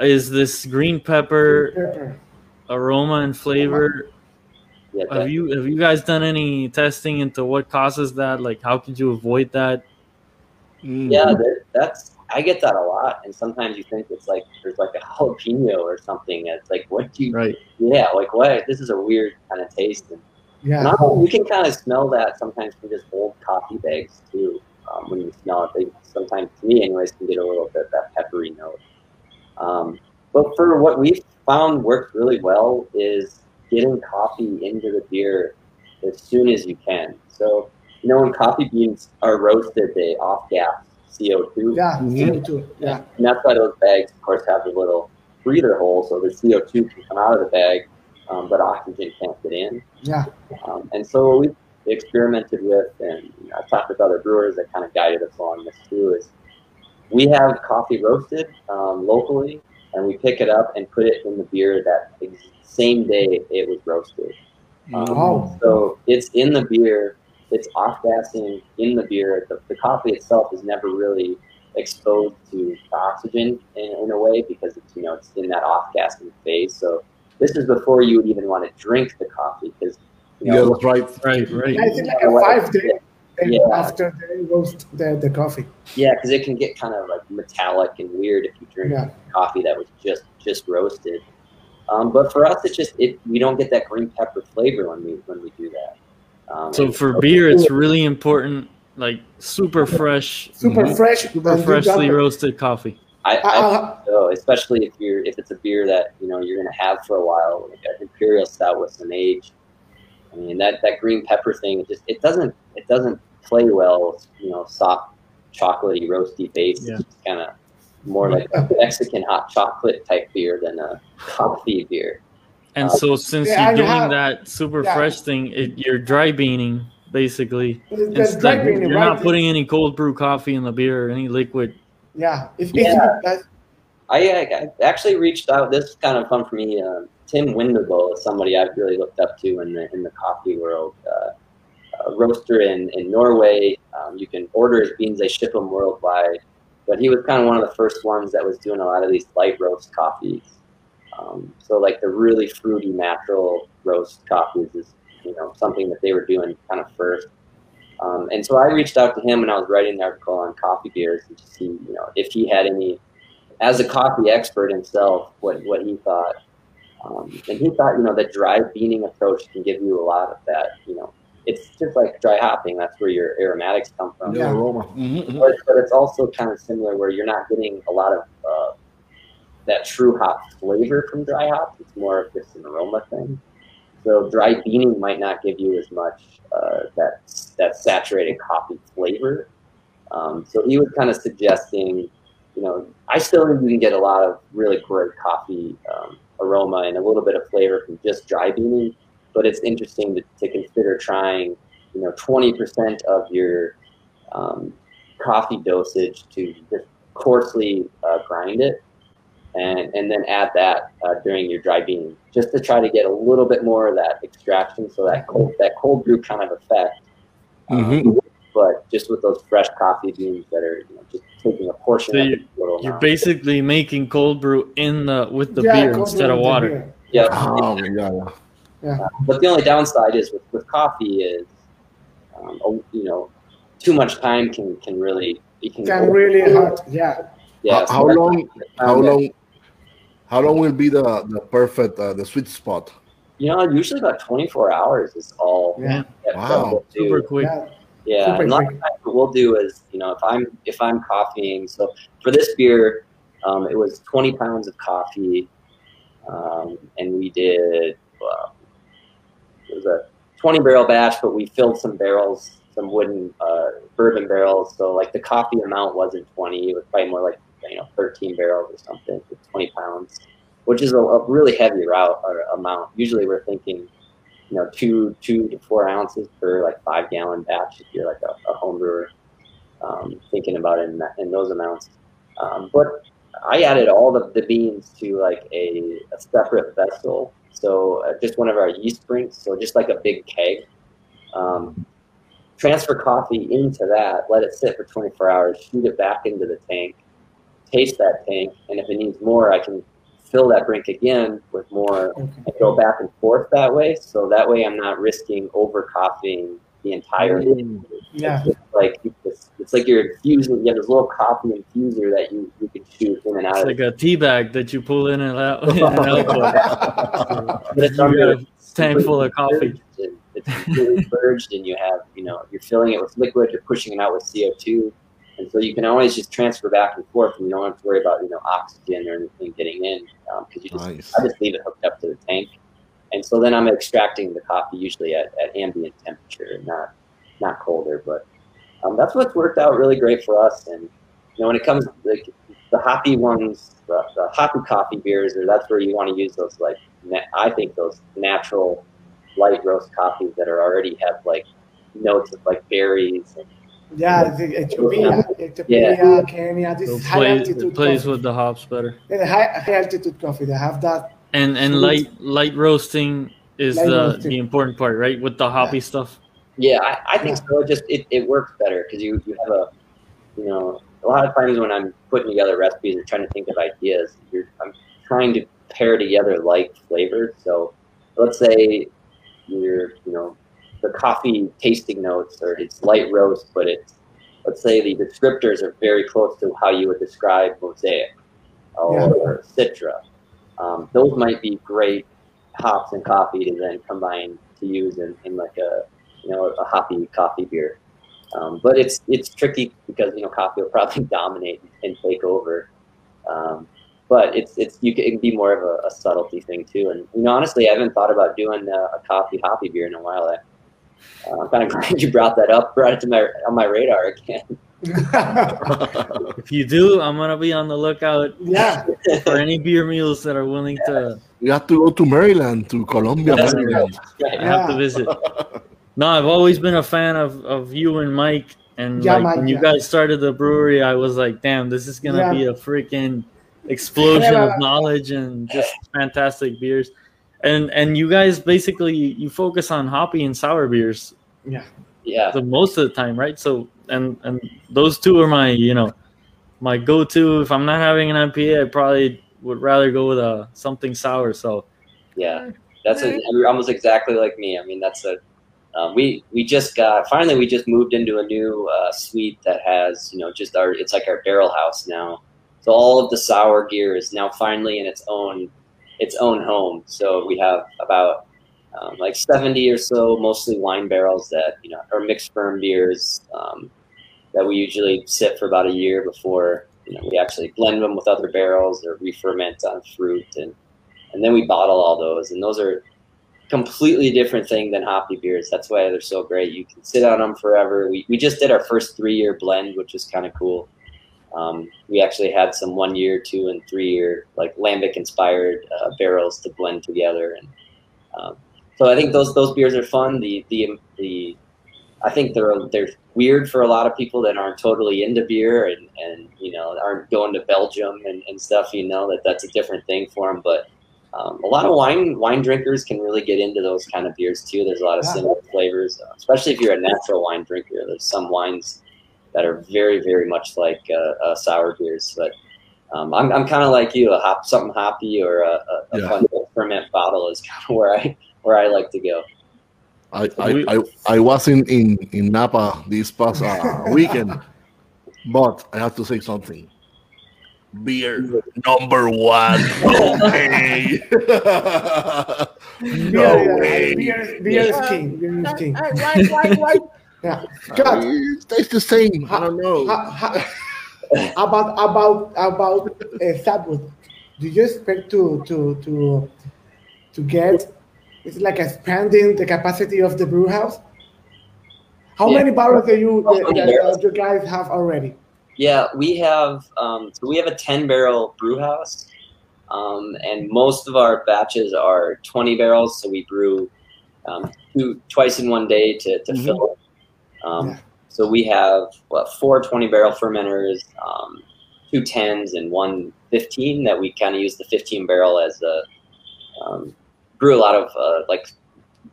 is this green pepper Pepper. aroma and flavor yeah, have you have you guys done any testing into what causes that like how could you avoid that Mm. yeah, that, that's I get that a lot, and sometimes you think it's like there's like a jalapeno or something. It's like what do you? right Yeah, like what? This is a weird kind of taste. And Yeah. not you can kind of smell that sometimes from just old coffee bags too. Um, when you smell it, they sometimes to me, anyways, can get a little bit that peppery note. Um, but for what we've found works really well is getting coffee into the beer as soon as you can. So you know when coffee beans are roasted, they off gas CO2. Yeah. Mhm. CO2. Yeah. And that's why those bags, of course, have the little breather hole so the CO2 can come out of the bag, um, but oxygen can't get in. Yeah. Um, and so what we've experimented with, and I've talked with other brewers that kind of guided us along this too, is we have coffee roasted um, locally, and we pick it up and put it in the beer that ex- same day it was roasted. Um, Oh. So it's in the beer, it's off gassing in the beer. The, the coffee itself is never really exposed to oxygen in, in a way because it's you know it's in that off gassing phase. So this is before you would even want to drink the coffee because you know that's right. right right Yeah, it's like a five day Yeah. after they roast the, the coffee. yeah because it can get kind of like metallic and weird if you drink Yeah. coffee that was just just roasted. Um, but for us, it's just it we don't get that green pepper flavor when we when we do that. Um, so and- for beer it's really important like super fresh Super fresh. super freshly roasted coffee I, I Uh, So especially if you're if it's a beer that you know you're gonna have for a while, like an imperial stout with some age. I mean that that green pepper thing, it just it doesn't it doesn't play well. with, You know, soft, chocolatey, roasty base. Yeah. It's kind of more like a Mexican hot chocolate type beer than a coffee beer. and Uh, so since yeah, you're you doing have- that super yeah. fresh thing it, you're dry beaning basically There's It's dry beaning, you're right? not putting any cold brew coffee in the beer or any liquid Yeah. If, Yeah. If, I, I I actually reached out. This is kind of fun for me. Uh, Tim Wendelboe is somebody I've really looked up to in the in the coffee world. Uh, a roaster in in Norway. Um, you can order his beans; they ship them worldwide. But he was kind of one of the first ones that was doing a lot of these light roast coffees. Um, so like the really fruity natural roast coffees is you know something that they were doing kind of first. Um, and so I reached out to him when I was writing the article on coffee beers to see you know if he had any as a coffee expert himself, what, what he thought Um, and he thought, you know, the dry beaning approach can give you a lot of that. You know, it's just like dry hopping. That's where your aromatics come from. Yeah. aroma. Mhm, mhm. But, but it's also kind of similar where you're not getting a lot of uh, that true hop flavor from dry hops. It's more of just an aroma thing. So dry beaning might not give you as much uh, that that saturated coffee flavor. Um, so he was kind of suggesting, you know, I still think you can get a lot of really great coffee um, aroma and a little bit of flavor from just dry beaning, but it's interesting to, to consider trying, you know, 20% of your um, coffee dosage to just coarsely uh, grind it and, and then add that uh, during your dry bean, just to try to get a little bit more of that extraction. So that cold that cold brew kind of effect um, Mhm. but just with those fresh coffee beans that are you know, just taking a portion So of you- it little You're basically making cold brew in the with the Yeah, beer instead of brew with the water. yeah Oh, yeah, yeah. but the only downside is with, with coffee is um, a- you know too much time can can really it can, Can really hurt. Yeah. yeah How- so how long? How um, long? How long will be the the perfect uh, the sweet spot? you know usually about 24 hours is all Yeah. Wow. we'll. Super quick. Yeah. Yeah, Super and lot of quick. times what we'll do is, you know, if I'm if I'm coffeeing, so for this beer, um, it was 20 pounds of coffee, um, and we did uh, it was a 20 barrel batch, but we filled some barrels, some wooden uh, bourbon barrels. So like the coffee amount wasn't 20; it was probably more like you know 13 barrels or something, 20 pounds, which is a, a really heavy route or amount. Usually we're thinking you know, two two to four ounces per like five gallon batch if you're like a, a home brewer. Um, thinking about it in, that, in those amounts, um, but I added all the, the beans to like a, a separate vessel. So uh, just one of our yeast brinks, so just like a big keg. Um, transfer coffee into that, let it sit for 24 hours, shoot it back into the tank, taste that tank, and if it needs more, I can fill that brink again with more Okay. and go back and forth that way. So that way I'm not risking over copying the entire. Yeah. It's like it's, it's like you're infusing. You have this little coffee infuser that you, you can shoot in and out It's of. like a tea bag that you pull in and out. [LAUGHS] In and out But it's you under- got a tank full of coffee. and It's completely [LAUGHS] purged, and you have you know you're filling it with liquid. You're pushing it out with CO two, and so you can always just transfer back and forth, and you don't have to worry about you know oxygen or anything getting in um, because you just Nice. I just leave it hooked up to the tank, and so then I'm extracting the coffee usually at, at ambient temperature, not not colder. But um, that's what's worked out really great for us. And you know, when it comes like the hoppy ones, the, the hoppy coffee beers, or that's where you want to use those like na- I think those natural light roast coffees that are already have like notes of like berries and Yeah, the Ethiopia, Ethiopia, Yeah. Kenya. This So is high altitude it plays coffee. with the hops better. Yeah, the high, high altitude coffee. They have that. And and Sweet. light light roasting is Light the roasting. the important part, right? With the hoppy stuff. Yeah, I, I think so. It just it, it works better because you, you have a you know a lot of times when I'm putting together recipes or trying to think of ideas, you're I'm trying to pair together like flavors. So let's say you're you know the coffee tasting notes or it's light roast, but it's let's say the descriptors are very close to how you would describe mosaic or citra. Um, those might be great hops and coffee to then combine to use in, in like a you know a hoppy coffee beer. Um, but it's it's tricky because you know coffee will [LAUGHS] probably dominate and take over. Um, but it's it's you can, it can be more of a, a subtlety thing too. And you know honestly, I haven't thought about doing uh, a coffee hoppy beer in a while. I, uh, I'm kind of glad you brought that up, brought it to my on my radar again. [LAUGHS] If you do, I'm gonna be on the lookout yeah, for any beer mules that are willing to You have to go to Maryland, to Columbia, That's Maryland. I have to visit. No, I've always been a fan of, of you and Mike. And Yeah, like Mike, when you yeah. guys started the brewery, I was like, damn, this is gonna Yeah. be a freaking explosion Yeah. of knowledge and just fantastic beers. And and you guys basically you focus on hoppy and sour beers Yeah, yeah. the most of the time, right? So and and those two are my you know my go to. If I'm not having an IPA, I probably would rather go with a something sour. So Yeah, that's a, you're almost exactly like me. I mean, that's a um, we we just got finally we just moved into a new uh, suite that has you know just our it's like our barrel house now. So all of the sour gear is now finally in its own its own home. So we have about um, like 70 or so, mostly wine barrels that you know are mixed firm beers um, that we usually sit for about a year before you know we actually blend them with other barrels or re-ferment on fruit and and then we bottle all those and those are completely different thing than hoppy beers. That's why they're so great. You can sit on them forever. We, we just did our first three year blend, which was kind of cool. Um, we actually had some one year, two, and three year like lambic inspired uh, barrels to blend together, and um, so I think those those beers are fun. The the the I think they're they're weird for a lot of people that aren't totally into beer and and you know aren't going to Belgium and, and stuff. You know that that's a different thing for them, but um, a lot of wine wine drinkers can really get into those kind of beers too. There's a lot of similar flavors, especially if you're a natural wine drinker. There's some wines that are very very much like uh, uh, sour beers, but um, I'm, I'm kind of like you. A hop something hoppy or a, a, a yeah. fun ferment bottle is kind of [LAUGHS] where I where I like to go. I I, I, I was in, in, in Napa this past uh, [LAUGHS] weekend, but I have to say something beer number one. [LAUGHS] Okay. no yeah, way. Beer, beer is king. Beer is king. Why, why, why? Yeah. God. It tastes the same. I don't know. [LAUGHS] about about about uh, Sapwood. Do you expect to to to to get? It's like expanding the capacity of the brew house. How yeah. many barrels do you uh, that, you guys have already? Yeah, we have um, so we have a ten barrel brew house, um, and most of our batches are twenty barrels. So we brew um, two twice in one day to, to mm-hmm. fill it. Um, yeah. So we have what four 20 barrel fermenters, um, two tens, and one 15 that we kind of use the 15 barrel as a um, brew a lot of uh, like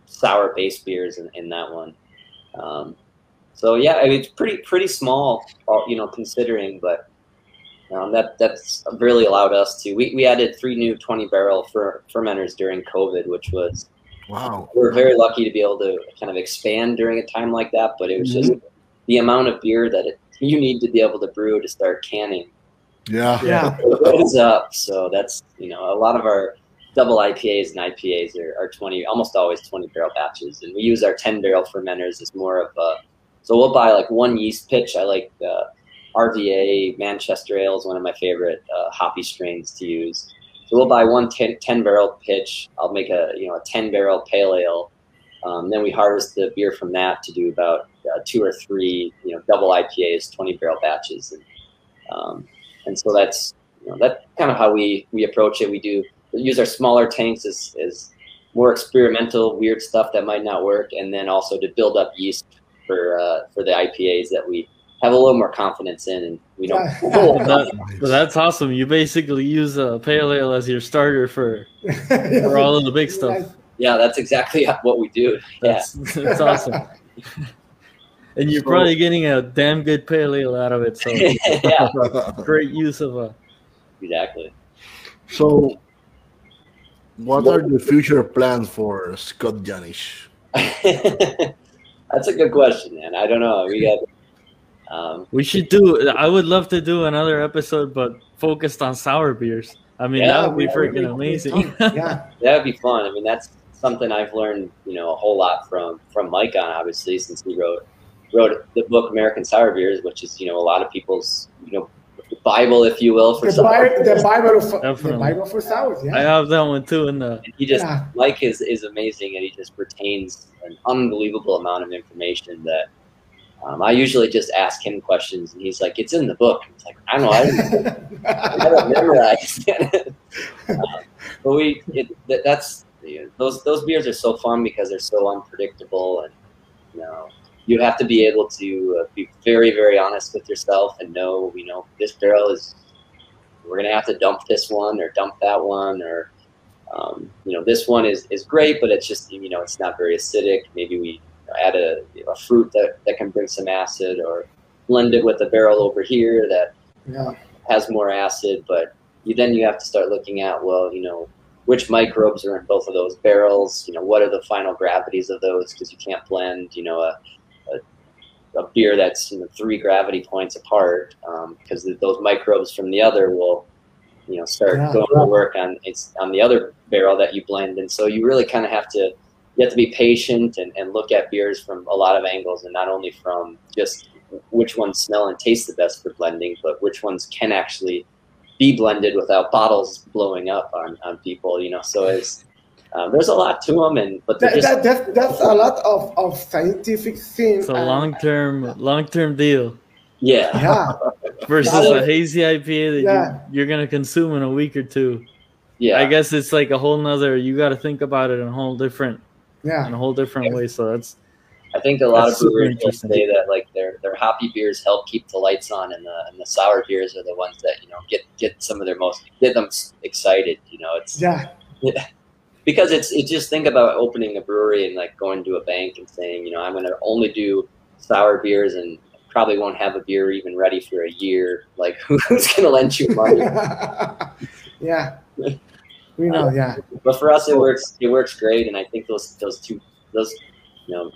sour base beers in, in that one. Um, so yeah, I mean, it's pretty pretty small, uh, you know, considering, but um, that that's really allowed us to. We, we added three new 20 barrel fer, fermenters during COVID, which was wow. We are very lucky to be able to kind of expand during a time like that. But it was mm-hmm. just the amount of beer that it, you need to be able to brew to start canning. Yeah, yeah, goes up. So that's you know a lot of our double IPAs and IPAs are, are 20, almost always 20 barrel batches, and we use our 10 barrel fermenters as more of a so we'll buy like one yeast pitch. I like uh, RVA Manchester Ale is one of my favorite uh, hoppy strains to use. We'll buy one 10, 10, barrel pitch. I'll make a you know a 10 barrel pale ale. Um, then we harvest the beer from that to do about uh, two or three you know double IPAs, 20 barrel batches, and um, and so that's you know that's kind of how we we approach it. We do use our smaller tanks as, as more experimental, weird stuff that might not work, and then also to build up yeast for uh, for the IPAs that we have a little more confidence in, and we don't. [LAUGHS] that, that's awesome. You basically use a pale ale as your starter for [LAUGHS] for all of the big stuff. Yeah, that's exactly [LAUGHS] what we do. That's, yeah. that's awesome. and you're probably getting a damn good pale ale out of it. So yeah, great use of a. Exactly. So, what are the future plans for Scott Janish? That's a good question, man. I don't know. We got. Um, we should do. I would love to do another episode, but focused on sour beers. I mean, yeah, that would be freaking amazing. yeah, [LAUGHS] that would be fun. I mean, that's something I've learned, you know, a whole lot from from Mike on obviously since he wrote wrote the book American Sour Beers, which is you know a lot of people's you know Bible, if you will, for the, Bible, the Bible, for, the Bible for sours. Yeah, I have that one too. In the he just yeah. Mike is is amazing, and he just retains an unbelievable amount of information that. Um, I usually just ask him questions, and he's like, "It's in the book." It's like, "I don't know, I, I haven't [LAUGHS] memorize." [LAUGHS] um, but we, it, that's you know, those those beers are so fun because they're so unpredictable, and you know, you have to be able to uh, be very, very honest with yourself and know, you know, this barrel is, we're going to have to dump this one or dump that one or, um, you know, this one is, is great, but it's just, you know, it's not very acidic. Maybe we add a, a fruit that, that can bring some acid or blend it with a barrel over here that yeah. has more acid. But you, then you have to start looking at, well, you know, which microbes are in both of those barrels? You know, what are the final gravities of those? Because you can't blend, you know, a a beer that's you know, three gravity points apart because um, those microbes from the other will you know start Yeah. going to work on it's on the other barrel that you blend. And so you really kind of have to you have to be patient and, and look at beers from a lot of angles and not only from just which ones smell and taste the best for blending, but which ones can actually be blended without bottles blowing up on, on people, you know. So it's um, there's a lot to them, and but they're That, just that, that's, that's a lot of, of scientific things. It's a long term long term deal yeah, Yeah, [LAUGHS] versus a hazy IPA that Yeah. you, you're gonna consume in a week or two. yeah. I guess it's like a whole nother. You got to think about it in a whole different yeah. in a whole different way. So that's I think a lot That's of super brewers will say that like their their hoppy beers help keep the lights on, and the and the sour beers are the ones that you know get get some of their most get them excited. You know, it's Yeah, yeah. [LAUGHS] because it's it's just think about opening a brewery and like going to a bank and saying, you know, I'm going to only do sour beers and probably won't have a beer even ready for a year. Like [LAUGHS] who's going to lend you money? [LAUGHS] yeah. We know, yeah. but for us, it works. It works great, and I think those those two those you know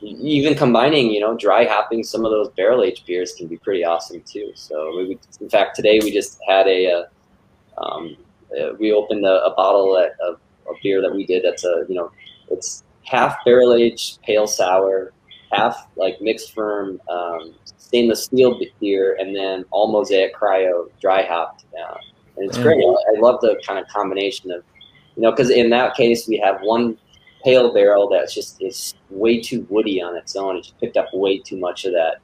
even combining you know dry hopping some of those barrel aged beers can be pretty awesome too. So we, in fact today we just had a uh, um, uh, we opened a, a bottle of a beer that we did that's a you know it's half barrel aged pale sour, half like mixed firm um, stainless steel beer, and then all mosaic cryo dry hopped. Uh, and it's great. I love the kind of combination of you know because in that case we have one pale barrel that's just is way too woody on its own. It just picked up way too much of that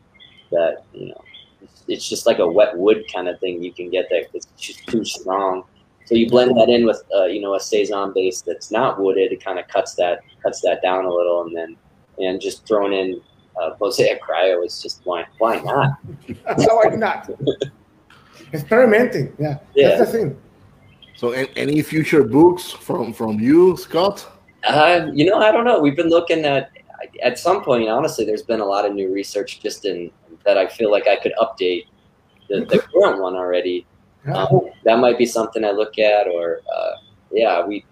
that you know it's, it's just like a wet wood kind of thing you can get that it's just too strong. So you blend that in with uh, you know a saison base that's not wooded. It kind of cuts that cuts that down a little, and then and just thrown in uh, mosaic cryo is just why why not? [LAUGHS] Why not? [LAUGHS] Experimenting, yeah. Yeah. That's the thing. So, any future books from from you, Scott? Uh, you know, I don't know. We've been looking at at some point. Honestly, there's been a lot of new research just in that I feel like I could update the, the current one already. Yeah. Um, that might be something I look at, or uh, yeah, we.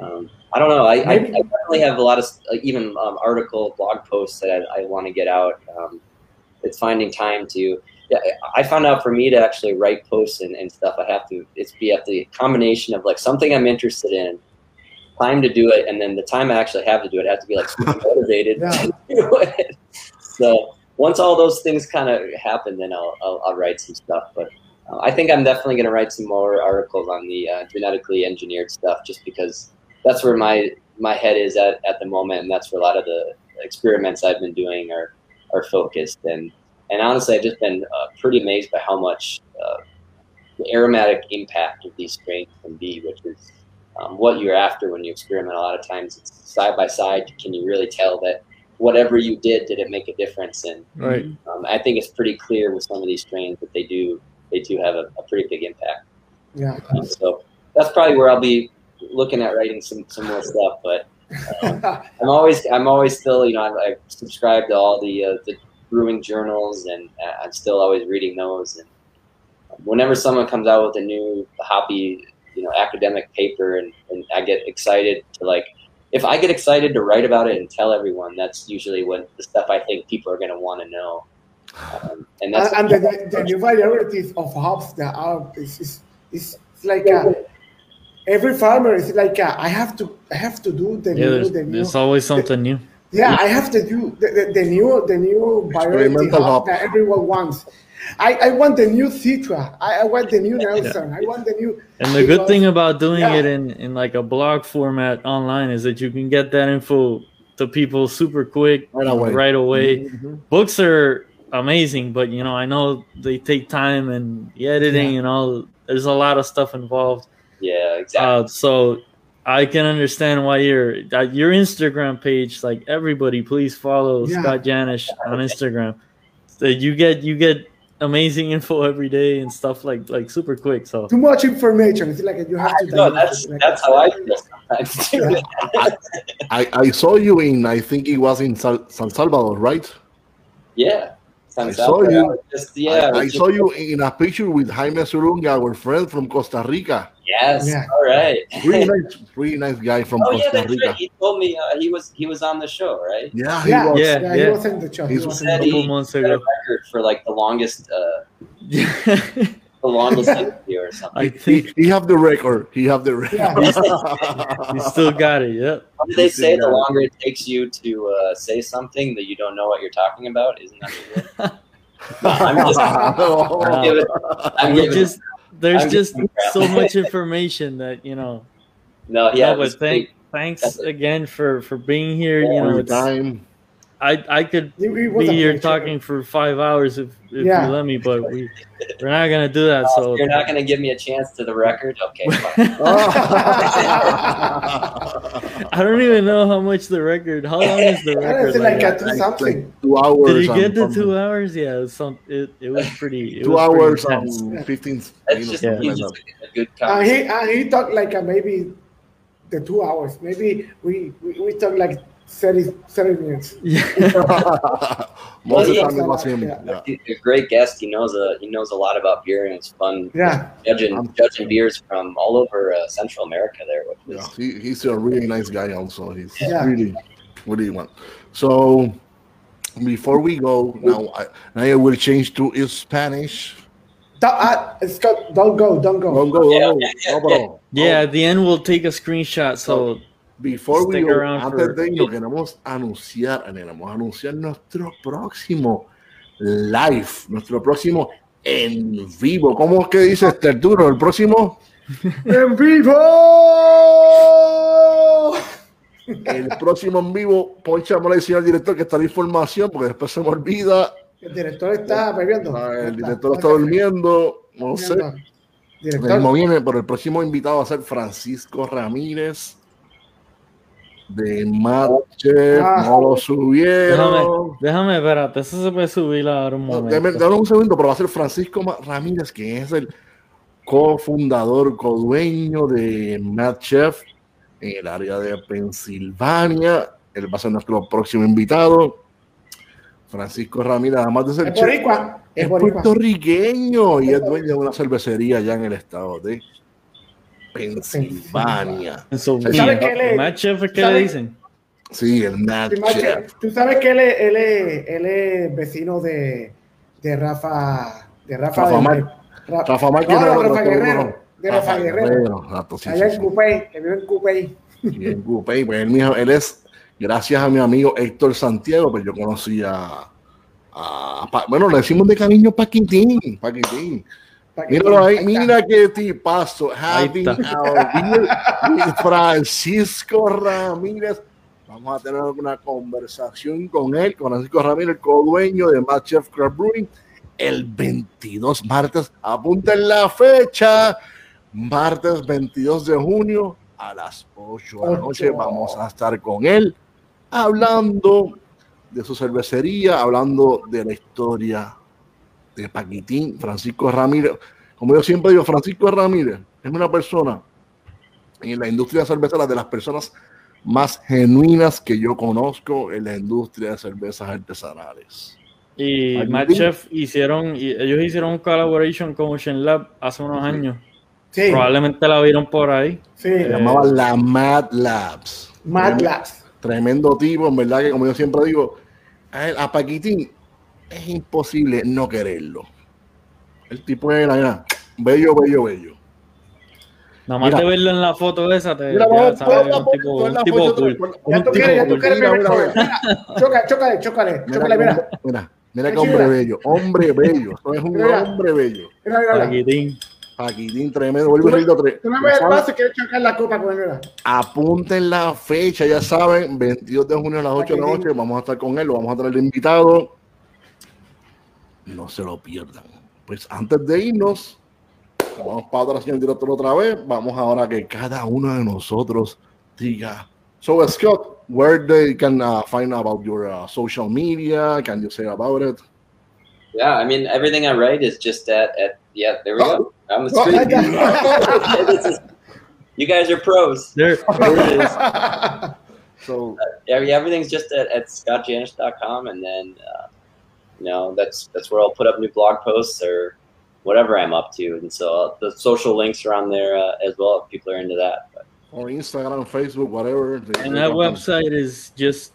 Um, I don't know. I, I, I definitely have a lot of uh, even um, article blog posts that I, I want to get out. Um, it's finding time to. Yeah, I found out for me to actually write posts and, and stuff, I have to. It's be at the combination of like something I'm interested in, time to do it, and then the time I actually have to do it, I have to be like [LAUGHS] motivated Yeah. to [LAUGHS] do it. So once all those things kind of happen, then I'll, I'll, I'll write some stuff. But uh, I think I'm definitely going to write some more articles on the uh, genetically engineered stuff, just because that's where my my head is at at the moment, and that's where a lot of the experiments I've been doing are are focused. And and honestly, I've just been uh, pretty amazed by how much uh, the aromatic impact of these strains can be, which is um, what you're after when you experiment. A lot of times, it's side by side. Can you really tell that whatever you did did it make a difference? And right. um, I think it's pretty clear with some of these strains that they do they do have a, a pretty big impact. Yeah. Um, so that's probably where I'll be looking at writing some, some more stuff. But um, [LAUGHS] I'm always I'm always still you know I, I subscribe to all the uh, the brewing journals and uh, I'm still always reading those. And whenever someone comes out with a new hoppy you know academic paper and, and I get excited to like if I get excited to write about it and tell everyone, that's usually what the stuff I think people are going to want to know. Um, and that's and, and the, the new varieties of hops that are is is, is like uh, every farmer is like uh, I have to I have to do the Yeah, new there's, the new there's always something new. Yeah I have to do the, the, the new the new variety Experimental hop hop. that everyone wants. I, I want the new Citra. I, I want the new Nelson. I want the new. And the good thing about doing Yeah. it in, in like a blog format online is that you can get that info to people super quick Right away. right away. Mhm. Books are amazing, but you know, I know they take time and the editing and all there's a lot of stuff involved. yeah, exactly. Uh, so I can understand why your that uh, your Instagram page, like everybody, please follow Yeah. Scott Janish on Instagram. So you get you get amazing info every day and stuff like like super quick. So Too much information. It's like you have to. no, that's it, that's how I feel. Yeah. I, I saw you in, I think it was in Sal- San Salvador, right? Yeah. I saw out. you. Just, yeah. I, I saw you in a picture with Jaime Surunga, our friend from Costa Rica. Yes. Yeah. All right. Really [LAUGHS] nice, really nice guy from oh Costa that's Rica. right. He told me uh, he was he was on the show, right? Yeah, he Yeah, was. Yeah, yeah, yeah. He was in the show. He He's- was in the Said he months set a ago. record for like the longest uh, [LAUGHS] the [LAUGHS] longest interview or something. I think he have the record. He have the record. Yeah. [LAUGHS] you still got it. Yep. What do they say? The longer it takes you to uh, say something that you don't know what you're talking about, isn't that the rule? [LAUGHS] I'm just, I'm giving, I'm giving, just there's I'm just so much information that you know. no, yeah, no, but was thank thanks again for for being here. You know, the it's, time. I I could It- it be here pleasure. talking for five hours if if Yeah. you let me, but we we're not gonna do that. So You're not going to give me a chance to the record? Okay, [LAUGHS] fine. I don't even know how much the record. How long is the [LAUGHS] record? it's like Like, a two something. two hours. did you get and the two hours? Yeah, it was some. It, it was pretty. It Two was hours intense. and fifteen That's just, something he's like just a good And conversation. he and he talked like uh, maybe the two hours. Maybe we we, we talked like 30, 30 minutes. Yeah. [LAUGHS] Most of the yeah. time it was him. Yeah. Yeah. He's a great guest. He knows a he knows a lot about beer, and it's fun Yeah, judging Um, judging beers from all over uh, Central America. There, which Yeah, he, he's a really nice guy. Also, he's Yeah. really, you want? So, before we go now, I, now I will change to Spanish. don't, uh, Scott, don't go, don't go. Don't go, Yeah, don't go. yeah, yeah, No, bro. Yeah, at the end we'll take a screenshot. So Before we go, antes for- de irnos, queremos anunciar, queremos anunciar nuestro próximo live, nuestro próximo en vivo. ¿Cómo es que dice este Arturo? El próximo, [LAUGHS] ¡En vivo! el próximo en vivo, decía al director que está la información, porque después se me olvida. El director está bebiendo. Ah, El director está durmiendo, no sé. El Director, mismo viene, pero el próximo invitado va a ser Francisco Ramírez de Matchef. Ah. No lo déjame, subieron. déjame, espérate, eso se puede subir ahora un No, momento. Dame, dame un segundo, pero va a ser Francisco Ramírez, que es el cofundador, codueño de Mad Chef en el área de Pensilvania. Él va a ser nuestro próximo invitado. Francisco Ramírez, además de ser es chef, boricua. Es es boricua. puertorriqueño y es dueño de una cervecería allá en el estado de Pensilvania. So, ¿Sabe mira, qué le- Matt Chef, ¿qué sabe- le dicen? Sí, el Mad Chef. Tú sabes que él es, él es, él es vecino de, de Rafa. De Rafa, Rafa de- Mar- Ra- Rafa Márquez No, no, Rafa Guerrero. De Rafa Guerrero. exacto, sí, Allá sí, en sí. Cupey, que vive en Cupey. Y en Cupey, pues él, mismo- él es, gracias a mi amigo Héctor Santiago, pues yo conocí a, a- Pa- bueno, le decimos de cariño Paquitín, Paquitín. Míralo ahí, mira qué tipazo, with Francisco Ramírez. Vamos a tener una conversación con él, con Francisco Ramírez, el co-dueño de Mad Chef Craft Brewing, el 22 martes. Apunten la fecha, martes 22 de junio a las 8 de la noche. Vamos a estar con él hablando de su cervecería, hablando de la historia de Paquitín, Francisco Ramírez. Como yo siempre digo, Francisco Ramírez es una persona en la industria cervecera de las personas más genuinas que yo conozco en la industria de cervezas artesanales. Y Matt. Chef hicieron, y ellos hicieron un collaboration con Ocean Lab hace unos años. Sí, Probablemente la vieron por ahí. sí. Se llamaba la Mad Labs. Mad Labs. Tremendo tipo, en verdad que como yo siempre digo, a, él- a Paquitín es imposible no quererlo. El tipo era, era bello, bello, bello. Nada más Mira. de verlo en la foto esa, te Mira, ya sabes, un foto, tipo, un tipo foto, cool. Ya Un tú quieres, ya tú quieres Mira, mira. Mira, chócale, chócale, Mira, chócale, qué mira. hombre- mira, mira qué Qué hombre bello, hombre bello. Esto es un Mira. hombre bello. Mira, mira, mira. Paquitín. Paquitín tremendo, vuelvo y repito, tre- Tú me el y quieres chocar la copa con él, mira. Apunten la fecha, ya saben, 22 de junio a las 8 de la noche, vamos a estar con él, lo vamos a de invitado. No se lo pierdan. Pues antes de irnos, vamos para otra señor director otra vez, vamos ahora que cada uno de nosotros diga. So Scott, where they can uh, find about your uh, social media? Can you say about it? Yeah, I mean everything I write is just at, at yeah. There we go. On the Oh, screen. I got- This [LAUGHS] is- you guys are pros. There, there it is. [LAUGHS] So yeah, everything's just at, at scottjanish.com, and then uh, you know that's that's where I'll put up new blog posts or whatever I'm up to, and so uh, the social links are on there uh, as well if people are into that. But or Instagram, Facebook, whatever. And that website is just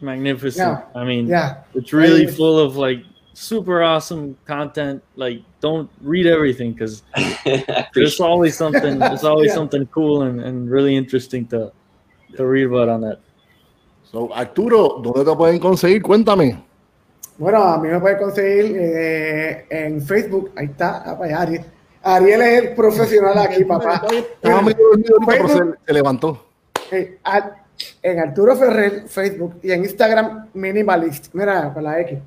magnificent. Yeah. I mean, Yeah, it's really I- full of like super awesome content. Like, don't read everything because [LAUGHS] there's always something. There's always Yeah. something cool and, and really interesting to to read about on that. So, Arturo, ¿dónde te pueden conseguir? Cuéntame. Bueno, a mí me puede conseguir eh, en Facebook. Ahí está, ah, pues, Ariel. Ariel es el profesional [LAUGHS] aquí, papá. Estaba medio dormido ahorita, pero se, se levantó. Eh, a- en Arturo Ferrer, Facebook y en Instagram, Minimalist. Mira, con la X.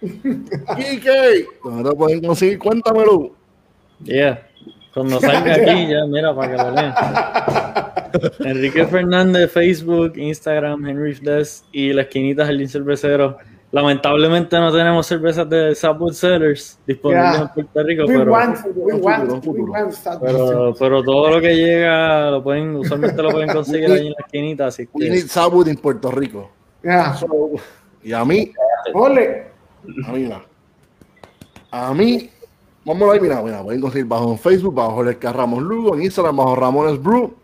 Kike, ¿dónde te pueden conseguir? Cuéntamelo. Yeah. Cuando salga [LAUGHS] aquí, ya, mira, para que lo lean. [LAUGHS] Enrique Fernández, Facebook, Instagram, Henry Des y la esquinita Jardín Cervecero. Lamentablemente no tenemos cervezas de Subwood Cellars disponibles Yeah. en Puerto Rico, We pero, want, we want, we want pero, pero todo lo que llega lo pueden, usualmente lo pueden conseguir ahí en la esquinita, así We que need Sabwood en Puerto Rico. Yeah. So, y a mí, Ole. a mí, mira. A mí, vamos a ver, mira, mira, pueden conseguir bajo en Facebook, bajo el Ramos Lugo, en Instagram, bajo Ramones Brew.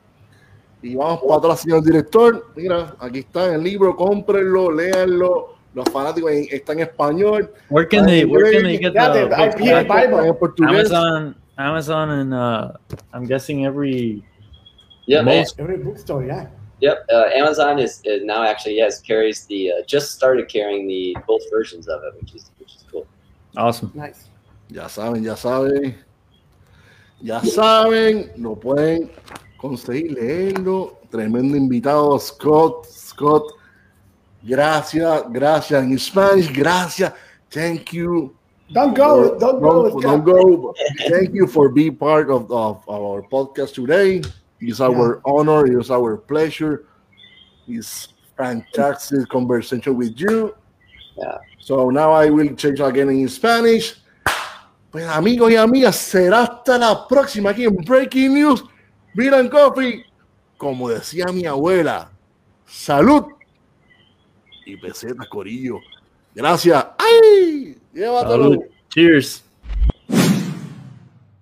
Y vamos para atrás, señor director. Mira, aquí está el libro, cómprenlo, léanlo. Los fanáticos en- está en español, where can they, where can they get Yeah, the the book? IPA está Bible. en portugués. Amazon, Amazon, and uh, I'm guessing every Most- Every bookstore, yeah. Yep, uh, Amazon is, is now actually yes carries the uh, just started carrying the both versions of it, which is which is cool. awesome. Nice. Ya saben, ya saben. Ya saben, lo pueden conseguir, leerlo. Tremendo invitado, Scott. Scott, gracias, gracias. in Spanish, gracias. Thank you. Don't go, don't go. Don't, don't go. Thank you for being part of, of our podcast today. It's our honor, it's our pleasure. It's fantastic conversation with you. Yeah. So now I will change again in Spanish. Pues amigos y amigas, será hasta la próxima aquí en Breaking News, Beer Coffee. Como decía mi abuela, salud y pesetas, corillo. Gracias. ¡Ay! Llévatelo. Salud. Cheers.